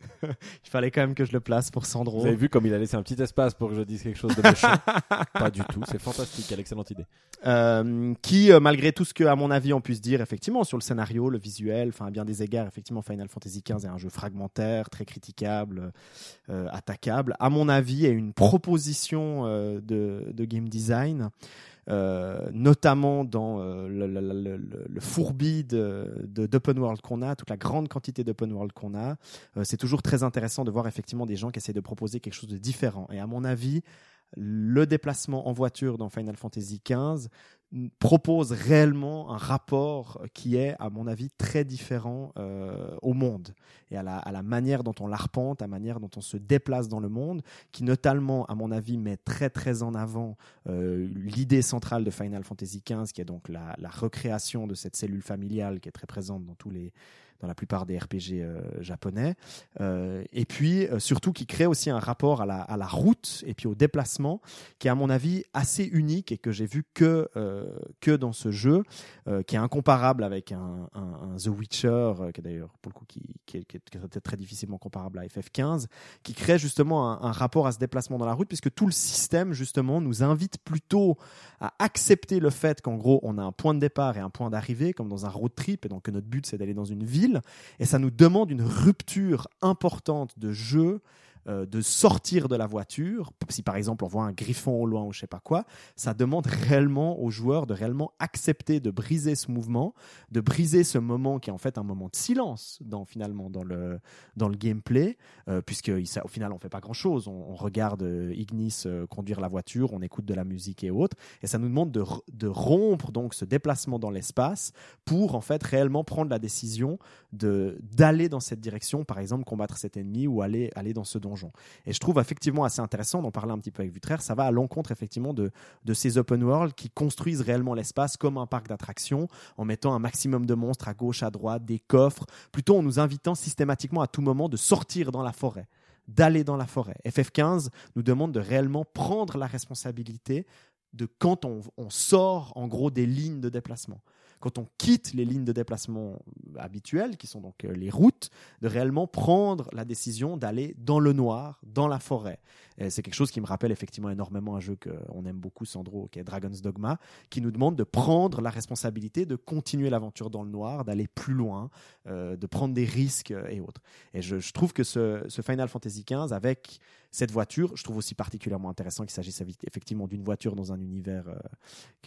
Il fallait quand même que je le place pour Sandro. vous avez vu comme il a laissé un petit espace pour que je dise quelque chose de méchant pas du tout c'est fantastique quelle excellente idée Euh, qui, euh, malgré tout ce que, à mon avis, on puisse dire, effectivement, sur le scénario, le visuel, enfin, à bien des égards, effectivement, Final Fantasy XV est un jeu fragmentaire, très critiquable, euh, attaquable. À mon avis, est une proposition euh, de, de game design. Euh, notamment dans euh, le, le- le- le- fourbi de, de- d'open world qu'on a, toute la grande quantité d'open world qu'on a, Euh, c'est toujours très intéressant de voir effectivement des gens qui essaient de proposer quelque chose de différent. Et à mon avis, le déplacement en voiture dans Final Fantasy XV propose réellement un rapport qui est, à mon avis, très différent euh, au monde et à la, à la manière dont on l'arpente, à la manière dont on se déplace dans le monde, qui notamment, à mon avis, met très très en avant euh, l'idée centrale de Final Fantasy XV, qui est donc la, la recréation de cette cellule familiale qui est très présente dans tous les dans la plupart des RPG euh, japonais, Euh, et puis euh, surtout qui crée aussi un rapport à la, à la route et puis au déplacement qui est à mon avis assez unique et que j'ai vu que, euh, que dans ce jeu, euh, qui est incomparable avec un, The Witcher, euh, qui est d'ailleurs pour le coup qui, est, qui est- très difficilement comparable à FF15, qui crée justement un rapport à ce déplacement dans la route, puisque tout le système justement nous invite plutôt à accepter le fait qu'en gros on a un point de départ et un point d'arrivée, comme dans un road trip, et donc que notre but c'est d'aller dans une ville, et ça nous demande une rupture importante de jeu euh, de sortir de la voiture. Si par exemple on voit un griffon au loin ou je sais pas quoi, ça demande réellement aux joueurs de réellement accepter de briser ce mouvement, de briser ce moment qui est en fait un moment de silence dans finalement dans le dans le gameplay, euh, puisque au final on fait pas grand chose. On, regarde euh, Ignis conduire la voiture, on écoute de la musique et autres, et ça nous demande de, de rompre donc ce déplacement dans l'espace pour en fait réellement prendre la décision de d'aller dans cette direction, par exemple combattre cet ennemi ou aller aller dans ce donjon. Et je trouve effectivement assez intéressant d'en parler un petit peu avec Vutraire. Ça va à l'encontre effectivement de ces open world qui construisent réellement l'espace comme un parc d'attractions en mettant un maximum de monstres à gauche, à droite, des coffres, plutôt en nous invitant systématiquement à tout moment de sortir dans la forêt d'aller dans la forêt. FF15 nous demande de réellement prendre la responsabilité de quand on sort en gros des lignes de déplacement. Quand on quitte les lignes de déplacement habituelles, qui sont donc euh, les routes, de réellement prendre la décision d'aller dans le noir, dans la forêt. C'est quelque chose qui me rappelle effectivement énormément un jeu qu'on aime beaucoup, Sandro, qui est Dragon's Dogma, qui nous demande de prendre la responsabilité de continuer l'aventure dans le noir, d'aller plus loin, euh, de prendre des risques et autres. Et je, trouve que ce Final Fantasy XV, avec cette voiture, je trouve aussi particulièrement intéressant qu'il s'agisse effectivement d'une voiture dans un univers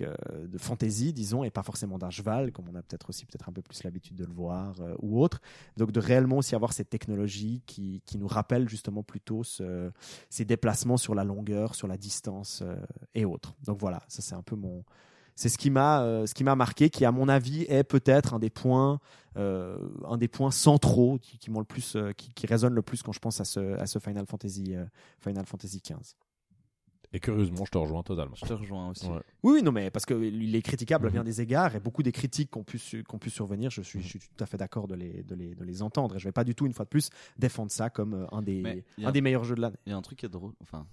euh, de fantasy, disons, et pas forcément d'un cheval, comme on a peut-être aussi peut-être un peu plus l'habitude de le voir, euh, ou autre. Donc de réellement aussi avoir cette technologie qui, qui nous rappelle justement plutôt ce- ces déplacements sur la longueur, sur la distance euh, et autres. Donc voilà, ça c'est un peu mon... C'est ce qui m'a euh, ce qui m'a marqué, qui à mon avis est peut-être un des points euh, un des points centraux qui, qui m'ont le plus euh, qui, qui résonne le plus quand je pense à ce, à ce Final Fantasy euh, Final Fantasy 15. Et curieusement, je te rejoins totalement. Je te rejoins aussi. Ouais. Oui, oui, non, mais parce qu'il est critiquable à Mhm. bien des égards et beaucoup des critiques qu'on pu, su- qu'on pu survenir, je suis, je suis tout à fait d'accord de les, de, les, de les entendre. Et je vais pas du tout, une fois de plus, défendre ça comme un des, un un- des meilleurs jeux de l'année. Il y a un truc qui est drôle. Enfin,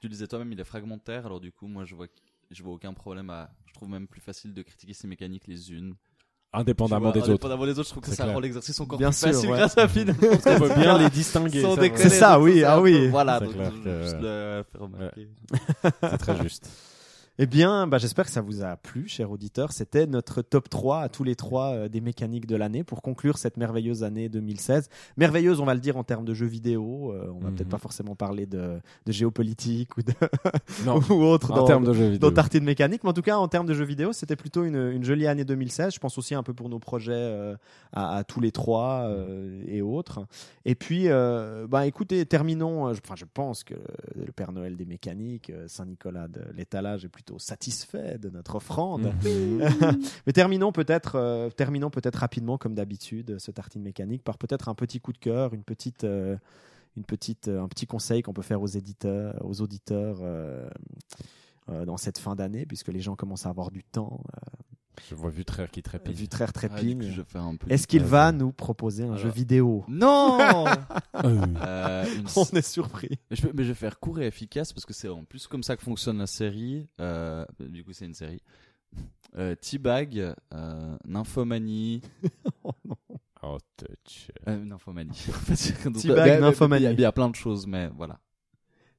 tu le disais toi-même, il est fragmentaire. Alors du coup, moi, je vois, je vois aucun problème à. Je trouve même plus facile de critiquer ces mécaniques les unes. Indépendamment vois, des autres. Indépendamment des autres, je trouve que ça clair. rend l'exercice encore Bien plus sûr, facile ouais. grâce à Final On peut bien les distinguer. C'est ça, oui, ah oui. Voilà, donc clair je- que- juste le faire remarquer. C'est très juste. Eh bien, bah, j'espère que ça vous a plu, chers auditeurs. C'était notre top 3 à tous les trois euh, des mécaniques de l'année pour conclure cette merveilleuse année 2016. Merveilleuse, on va le dire en termes de jeux vidéo. euh, on va Mhm. peut-être pas forcément parler de, de géopolitique ou, de, ou autre en dans- termes de jeux vidéo. dans Tartine Mécanique, mais en tout cas en termes de jeux vidéo, c'était plutôt une, une jolie année 2016. Je pense aussi un peu pour nos projets euh, à, à tous les trois euh, et autres. Et puis, euh, bah écoutez, terminons. je- Enfin, je pense que le Père Noël des mécaniques, euh, Saint Nicolas de l'étalage est plutôt satisfait de notre offrande. Mhm. Mais terminons peut-être, euh, terminons peut-être rapidement comme d'habitude ce tartine mécanique par peut-être un petit coup de cœur, une petite, euh, une petite, euh, un petit conseil qu'on peut faire aux éditeurs, aux auditeurs dans cette fin d'année, puisque les gens commencent à avoir du temps, Je vois Vutraire qui trépigne. vu très Ah, trépigne. coup, je un peu. Est-ce qu'il va nous proposer un Alors- jeu vidéo Non Euh, une On est surpris. Mais je, vais- mais je vais faire court et efficace parce que c'est en plus comme ça que fonctionne la série. Euh, du coup, c'est une série. Euh, T-Bag, euh, Nymphomanie. Oh, touch. Euh, nymphomanie. En fait, c'est- donc, T-Bag, Nymphomanie. Il y, a- il y a plein de choses, mais voilà.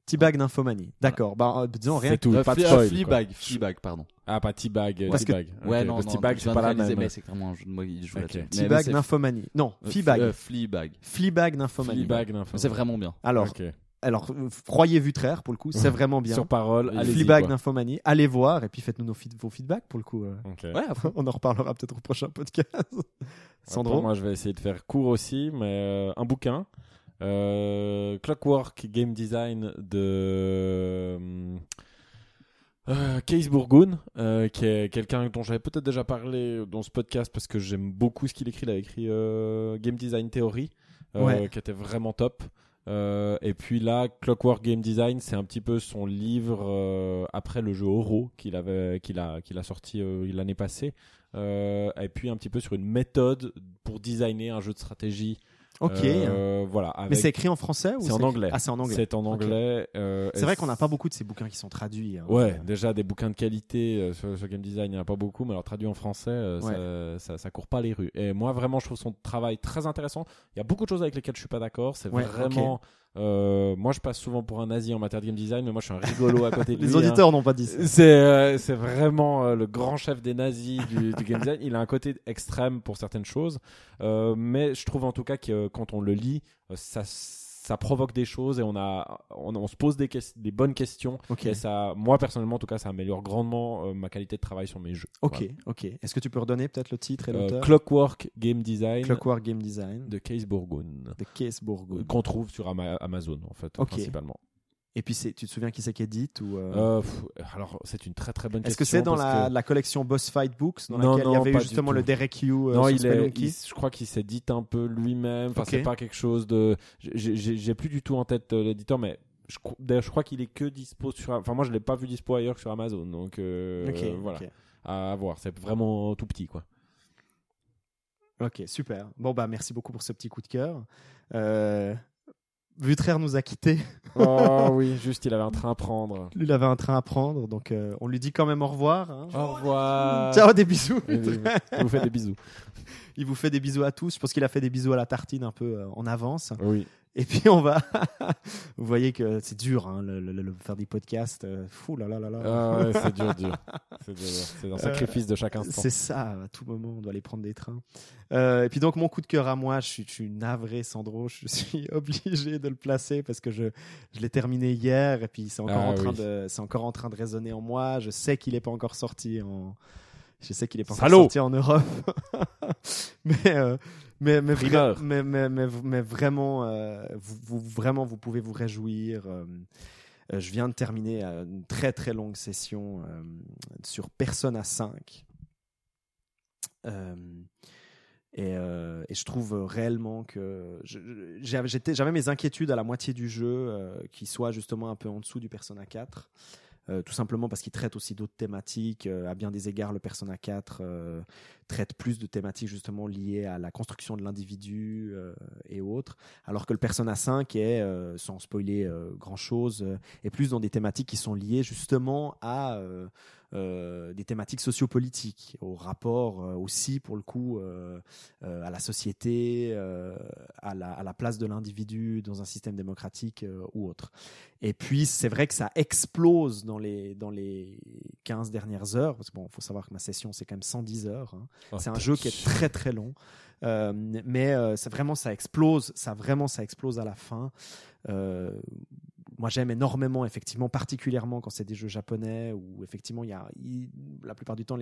T-Bag Nymphomanie. D'accord. Bah, euh, disons rien. C'est tout, pas de spoil. Fleabag, Fleabag, pardon. Ah, pas T-Bag. Parce que- T-Bag. Ouais, Ok, non, parce non. que T-Bag, je c'est pas la même. mais c'est clairement un jeu de mots joue T-Bag Nymphomanie. Non, euh, Fleabag. euh, Fleabag. Fleabag Nymphomanie. Fleabag, Mais C'est vraiment bien. Alors, Ok. alors, croyez Vutraire pour le coup, c'est vraiment bien. Sur parole, Oui. allez-y. Fleabag. Nymphomanie. Allez voir et puis faites-nous nos feed- vos feedbacks pour le coup. Ouais. On en reparlera peut-être au prochain podcast. Sandro Attends, moi, je vais essayer de faire court aussi, mais euh, un bouquin. Euh, Clockwork Game Design de. euh, Case Bourgoon, euh, qui est quelqu'un dont j'avais peut-être déjà parlé dans ce podcast parce que j'aime beaucoup ce qu'il écrit. Il a écrit Game Design Theory, Ouais. qui était vraiment top. Et puis là, Clockwork Game Design, c'est un petit peu son livre après le jeu Oro qu'il avait, qu'il a, qu'il a sorti l'année passée. Et puis un petit peu sur une méthode pour designer un jeu de stratégie. Ok. Euh, voilà. Mais c'est écrit en français ou c'est en anglais. Ah, c'est en anglais. C'est en anglais. euh, C'est et vrai qu'on n'a pas beaucoup de ces bouquins qui sont traduits. hein. Ouais, déjà des bouquins de qualité euh, sur, sur game design, il n'y en a pas beaucoup, mais alors traduit en français, euh, ça, ça, ça court pas les rues. Et moi, vraiment, je trouve son travail très intéressant. Il y a beaucoup de choses avec lesquelles je suis pas d'accord. C'est Ouais, vraiment. Euh, moi, je passe souvent pour un nazi en matière de game design, mais moi, je suis un rigolo à côté de lui. Les hein. auditeurs n'ont pas dit ça. C'est euh, c'est vraiment euh, le grand chef des nazis du, du game design. Il a un côté extrême pour certaines choses, mais je trouve en tout cas que quand on le lit, ça, ça provoque des choses et on, a, on, on se pose des, bonnes questions. Ok. Et ça, moi personnellement, en tout cas, ça améliore grandement euh, ma qualité de travail sur mes jeux. Ok, Voilà. ok. Est-ce que tu peux redonner peut-être le titre et Euh, l'auteur? Clockwork Game Design Clockwork Game Design de Case Bourgoon. de Case Bourgogne. Qu'on trouve sur Ama- Amazon, en fait, Ok. principalement. Et puis, tu te souviens qui c'est qui édite ou euh, Euh, pff, alors, c'est une très très bonne Est-ce question. que c'est dans la, que- la collection Boss Fight Books dans Non, laquelle il y avait eu justement le Derek Yu euh, non, il est, il- je crois qu'il s'édite un peu lui-même. Enfin, Ok. c'est pas quelque chose de. j'ai- plus du tout en tête l'éditeur, mais je, cro- d'ailleurs, je crois qu'il est que dispo sur. Enfin, moi, je l'ai pas vu dispo ailleurs que sur Amazon. Donc, voilà, ok. à voir. C'est vraiment tout petit, quoi. Ok, super. Bon, bah, merci beaucoup pour ce petit coup de cœur. Euh, Vutraire nous a quittés. oh oui, juste, il avait un train à prendre. Lui, il avait un train à prendre, donc euh, on lui dit quand même au revoir. hein. Au revoir. Ciao, des bisous. Il vous fait des bisous. Il vous fait des bisous à tous. Je pense qu'il a fait des bisous à la tartine un peu euh, en avance. Oui. Et puis on va. vous voyez que c'est dur, hein, le, le- le- faire des podcasts. euh, fou là là là là. Ah ouais, c'est dur, dur. C'est dur, dur. C'est un sacrifice de chaque instant. Euh, C'est ça, à tout moment, on doit aller prendre des trains. Euh, et puis donc, mon coup de cœur à moi, je suis, je suis navré, Sandro, je suis obligé de le placer parce que je, je l'ai terminé hier et puis c'est encore, Ah en train oui. de, c'est encore en train de résonner en moi. Je sais qu'il n'est pas encore sorti en. Je sais qu'il est pas Salaud sorti en Europe. mais, euh, mais, mais, vra- Primeur. mais, mais, mais, mais vraiment, euh, vous, vous- vraiment, vous pouvez vous réjouir. euh, euh, je viens de terminer une très très longue session sur Persona 5. Euh, et, et je trouve réellement que j'avais mes inquiétudes à la moitié du jeu qui soit justement un peu en dessous du Persona 4. Euh, tout simplement parce qu'il traite aussi d'autres thématiques. Euh, à bien des égards, le Persona 4 euh, traite plus de thématiques justement liées à la construction de l'individu euh, et autres, alors que le Persona 5 est, euh, sans spoiler euh, grand-chose, est plus dans des thématiques qui sont liées justement à euh, des thématiques sociopolitiques, au rapport euh, aussi pour le coup euh, à la société, à, la, à la place de l'individu dans un système démocratique ou autre. Et puis c'est vrai que ça explose dans les, dans les 15 dernières heures, parce que bon, faut savoir que ma session c'est quand même 110 heures. hein. Oh, C'est un jeu qui est très très long, Euh, mais euh, vraiment ça explose, ça vraiment ça explose à la fin. Euh, moi j'aime énormément effectivement, particulièrement quand c'est des jeux japonais où effectivement il y a la plupart du temps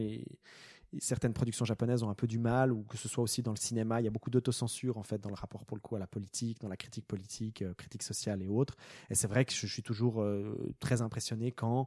certaines productions japonaises ont un peu du mal ou que ce soit aussi dans le cinéma. Il y a beaucoup d'autocensure en fait dans le rapport pour le coup à la politique dans la critique politique euh, critique sociale et autres. Et c'est vrai que je suis toujours euh, très impressionné quand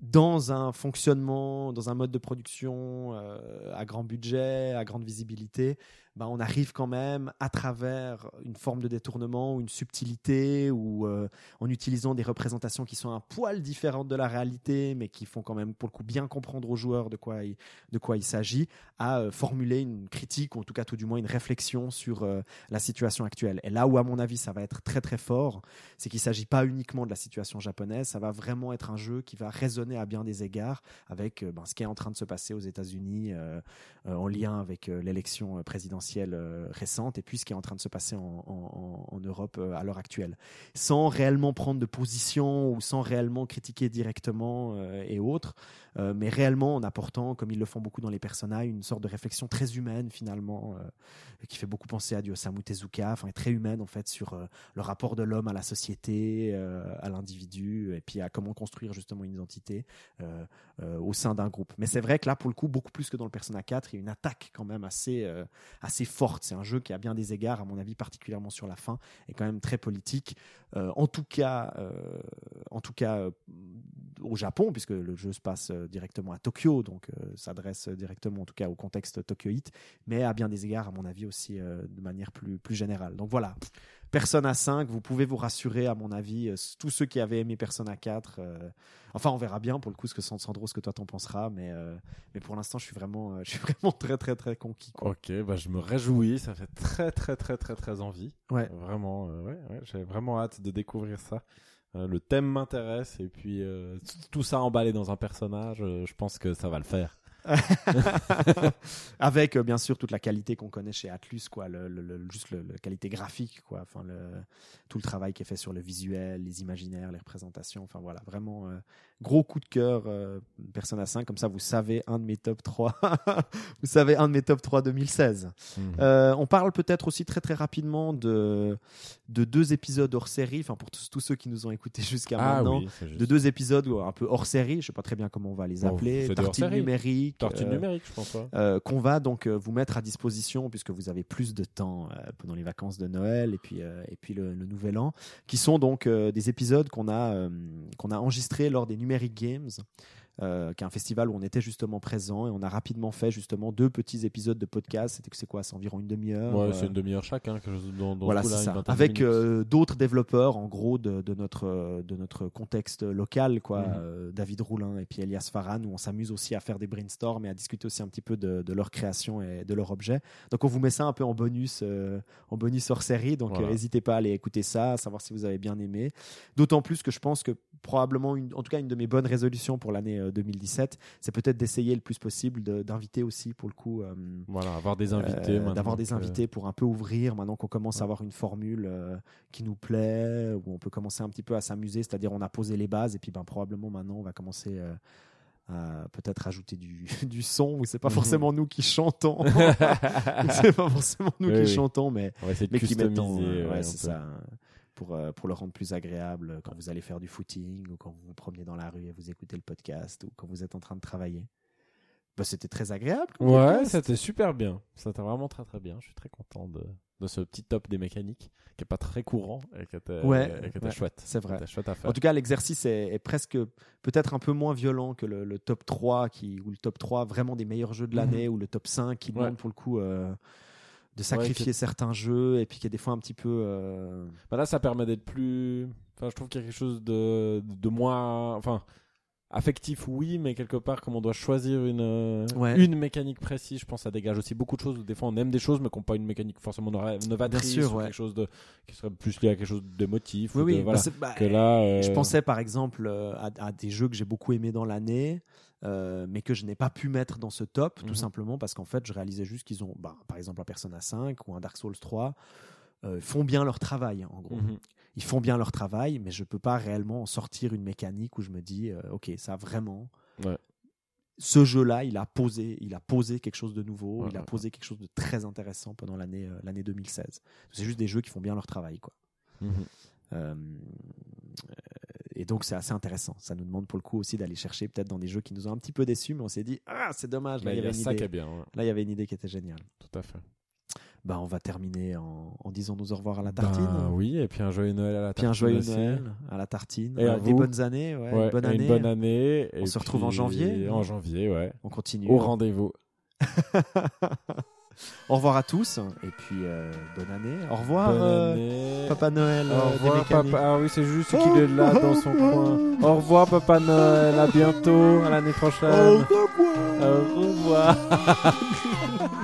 dans un fonctionnement, dans un mode de production euh, à grand budget, à grande visibilité, ben, on arrive quand même à travers une forme de détournement ou une subtilité ou euh, en utilisant des représentations qui sont un poil différentes de la réalité, mais qui font quand même pour le coup bien comprendre aux joueurs de quoi il, s'agit, à euh, formuler une critique ou en tout cas tout du moins une réflexion sur euh, la situation actuelle. Et là où à mon avis ça va être très très fort, c'est qu'il ne s'agit pas uniquement de la situation japonaise, ça va vraiment être un jeu qui va résonner à bien des égards avec ben, ce qui est en train de se passer aux États-Unis en lien avec l'élection euh, euh, récente et puis ce qui est en train de se passer en, Europe euh, à l'heure actuelle. Sans réellement prendre de position ou sans réellement critiquer directement euh, et autres, mais réellement en apportant, comme ils le font beaucoup dans les personnages, une sorte de réflexion très humaine finalement, qui fait beaucoup penser à du Osamu Tezuka, enfin très humaine en fait sur le rapport de l'homme à la société, à l'individu, et puis à comment construire justement une identité au sein d'un groupe. Mais c'est vrai que là, pour le coup, beaucoup plus que dans le Persona 4, il y a une attaque quand même assez, euh, assez forte. C'est un jeu qui, a bien des égards, à mon avis, particulièrement sur la fin, est quand même très politique. Euh, en tout cas, euh, en tout cas euh, au Japon, puisque le jeu se passe directement à Tokyo, donc s'adresse directement en tout cas au contexte tokyoïte, mais à bien des égards, à mon avis, aussi de manière plus, plus générale. Donc voilà, Persona 5, vous pouvez vous rassurer, à mon avis, euh, tous ceux qui avaient aimé Persona 4. euh, enfin, on verra bien pour le coup ce que Sandro, ce que toi t'en penseras, mais, euh, mais pour l'instant, je suis vraiment, je suis vraiment très très très conquis. Quoi. Ok, bah je me réjouis, ça fait très très très très très envie. Ouais. Vraiment, euh, ouais, ouais, j'ai vraiment hâte de découvrir ça. Le thème m'intéresse et puis tout- ça emballé dans un personnage, je pense que ça va le faire. Avec euh, bien sûr toute la qualité qu'on connaît chez Atlus, quoi, le, le- le- juste le- la qualité graphique, quoi, enfin le, tout le travail qui est fait sur le visuel, les imaginaires, les représentations, enfin voilà, vraiment euh, gros coup de cœur euh, Persona 5, comme ça vous savez un de mes top 3, vous savez un de mes top 3 2016. Euh, on parle peut-être aussi très très rapidement de, de deux épisodes hors série, enfin pour tous, tous ceux qui nous ont écoutés jusqu'à ah maintenant. oui. De deux épisodes un peu hors série, je sais pas très bien comment on va les Bon, appeler, des tartine hors-série. Numérique, Tortue euh, numérique, je pense. Ouais. euh, qu'on va donc euh, vous mettre à disposition puisque vous avez plus de temps pendant les vacances de Noël et puis et puis le, le Nouvel An, qui sont donc des épisodes qu'on a qu'on a enregistrés lors des Numeric Games. Euh, qui est un festival où on était justement présent et on a rapidement fait justement deux petits épisodes de podcast. C'était que c'est quoi? C'est environ une demi-heure. Ouais, euh, c'est une demi-heure chacun, quelque chose dans, dans voilà, ce c'est ça. Avec euh, d'autres développeurs, en gros, de, de notre, euh, de notre contexte local, quoi. Mhm. Euh, David Roulin et puis Elias Farhan, où on s'amuse aussi à faire des brainstorms et à discuter aussi un petit peu de, de leur création et de leur objet. Donc, on vous met ça un peu en bonus, euh, en bonus hors série. Donc, Voilà. euh, n'hésitez pas à aller écouter ça, à savoir si vous avez bien aimé. D'autant plus que je pense que probablement, une, en tout cas, une de mes bonnes résolutions pour l'année euh, 2017, c'est peut-être d'essayer le plus possible d'inviter aussi, pour le coup, euh, Voilà, avoir des invités. euh, d'avoir des que- invités pour un peu ouvrir maintenant qu'on commence Ouais. à avoir une formule euh, qui nous plaît où on peut commencer un petit peu à s'amuser c'est-à-dire on a posé les bases et puis ben probablement maintenant on va commencer euh, à peut-être ajouter du, du son où c'est pas Mhm. forcément nous qui chantons c'est pas forcément nous Oui, qui oui. chantons mais mais qui customiser. ouais, ouais, c'est ça pour, euh, pour le rendre plus agréable quand vous allez faire du footing ou quand vous vous promenez dans la rue et vous écoutez le podcast ou quand vous êtes en train de travailler bah, c'était très agréable Ouais, c'était super bien. C'était vraiment très très bien. Je suis très content de, de ce petit top des mécaniques qui est pas très courant et qui était, Ouais, et qui était ouais, chouette. c'est vrai. C'était chouette à faire. En tout cas, l'exercice est, est presque peut-être un peu moins violent que le, le top 3 qui, ou le top 3 vraiment des meilleurs jeux de l'année ou le top 5 qui Mhm. Ouais. demande pour le coup euh, de sacrifier certains jeux et puis qui est des fois un petit peu. euh, Bah là, ça permet d'être plus. Enfin, je trouve qu'il y a quelque chose de, de moins. Enfin, affectif, oui, mais quelque part, comme on doit choisir une, euh, Ouais. une mécanique précise, je pense que ça dégage aussi beaucoup de choses. Des fois, on aime des choses, mais qui n'ont pas une mécanique forcément nova- novatrice sûr, ou ouais. quelque chose de, qui serait plus lié à quelque chose d'émotif. Oui, ou de- oui. voilà. bah, bah, que là, euh, Je pensais par exemple euh, à, à des jeux que j'ai beaucoup aimés dans l'année, euh, mais que je n'ai pas pu mettre dans ce top, Mhm. tout simplement parce qu'en fait, je réalisais juste qu'ils ont, bah, par exemple, un Persona 5 ou un Dark Souls 3, euh, font bien leur travail, en gros. mhm. Ils font bien leur travail, mais je peux pas réellement en sortir une mécanique où je me dis, euh, ok, ça vraiment. Ouais. Ce jeu-là, il a posé, il a posé quelque chose de nouveau, Ouais, il a ouais, posé quelque chose de très intéressant pendant l'année l'année 2016. C'est juste des jeux qui font bien leur travail, quoi. Mhm. Euh, et donc c'est assez intéressant. Ça nous demande pour le coup aussi d'aller chercher peut-être dans des jeux qui nous ont un petit peu déçus, mais on s'est dit ah c'est dommage. Là il y il y a avait une ça qui idée. est bien, ouais. Là il y avait une idée qui était géniale. tout à fait. Bah on va terminer en, en disant nous au revoir à la tartine. Ben oui, et puis un joyeux Noël à la Puis un tartine joyeux aussi. Noël à la tartine. Et à Euh, des bonnes années, ouais, Ouais, une bonne année. Une bonne année. On et se retrouve en janvier, En janvier, ouais. On continue. Au rendez-vous. Au revoir à tous et puis euh, bonne année. Au revoir Bonne euh. Papa Noël. Au euh, des revoir, papa. Ah oui, c'est juste qu'il est là dans son coin. Au revoir, Papa Noël. À bientôt, à l'année prochaine. Au revoir. Au revoir.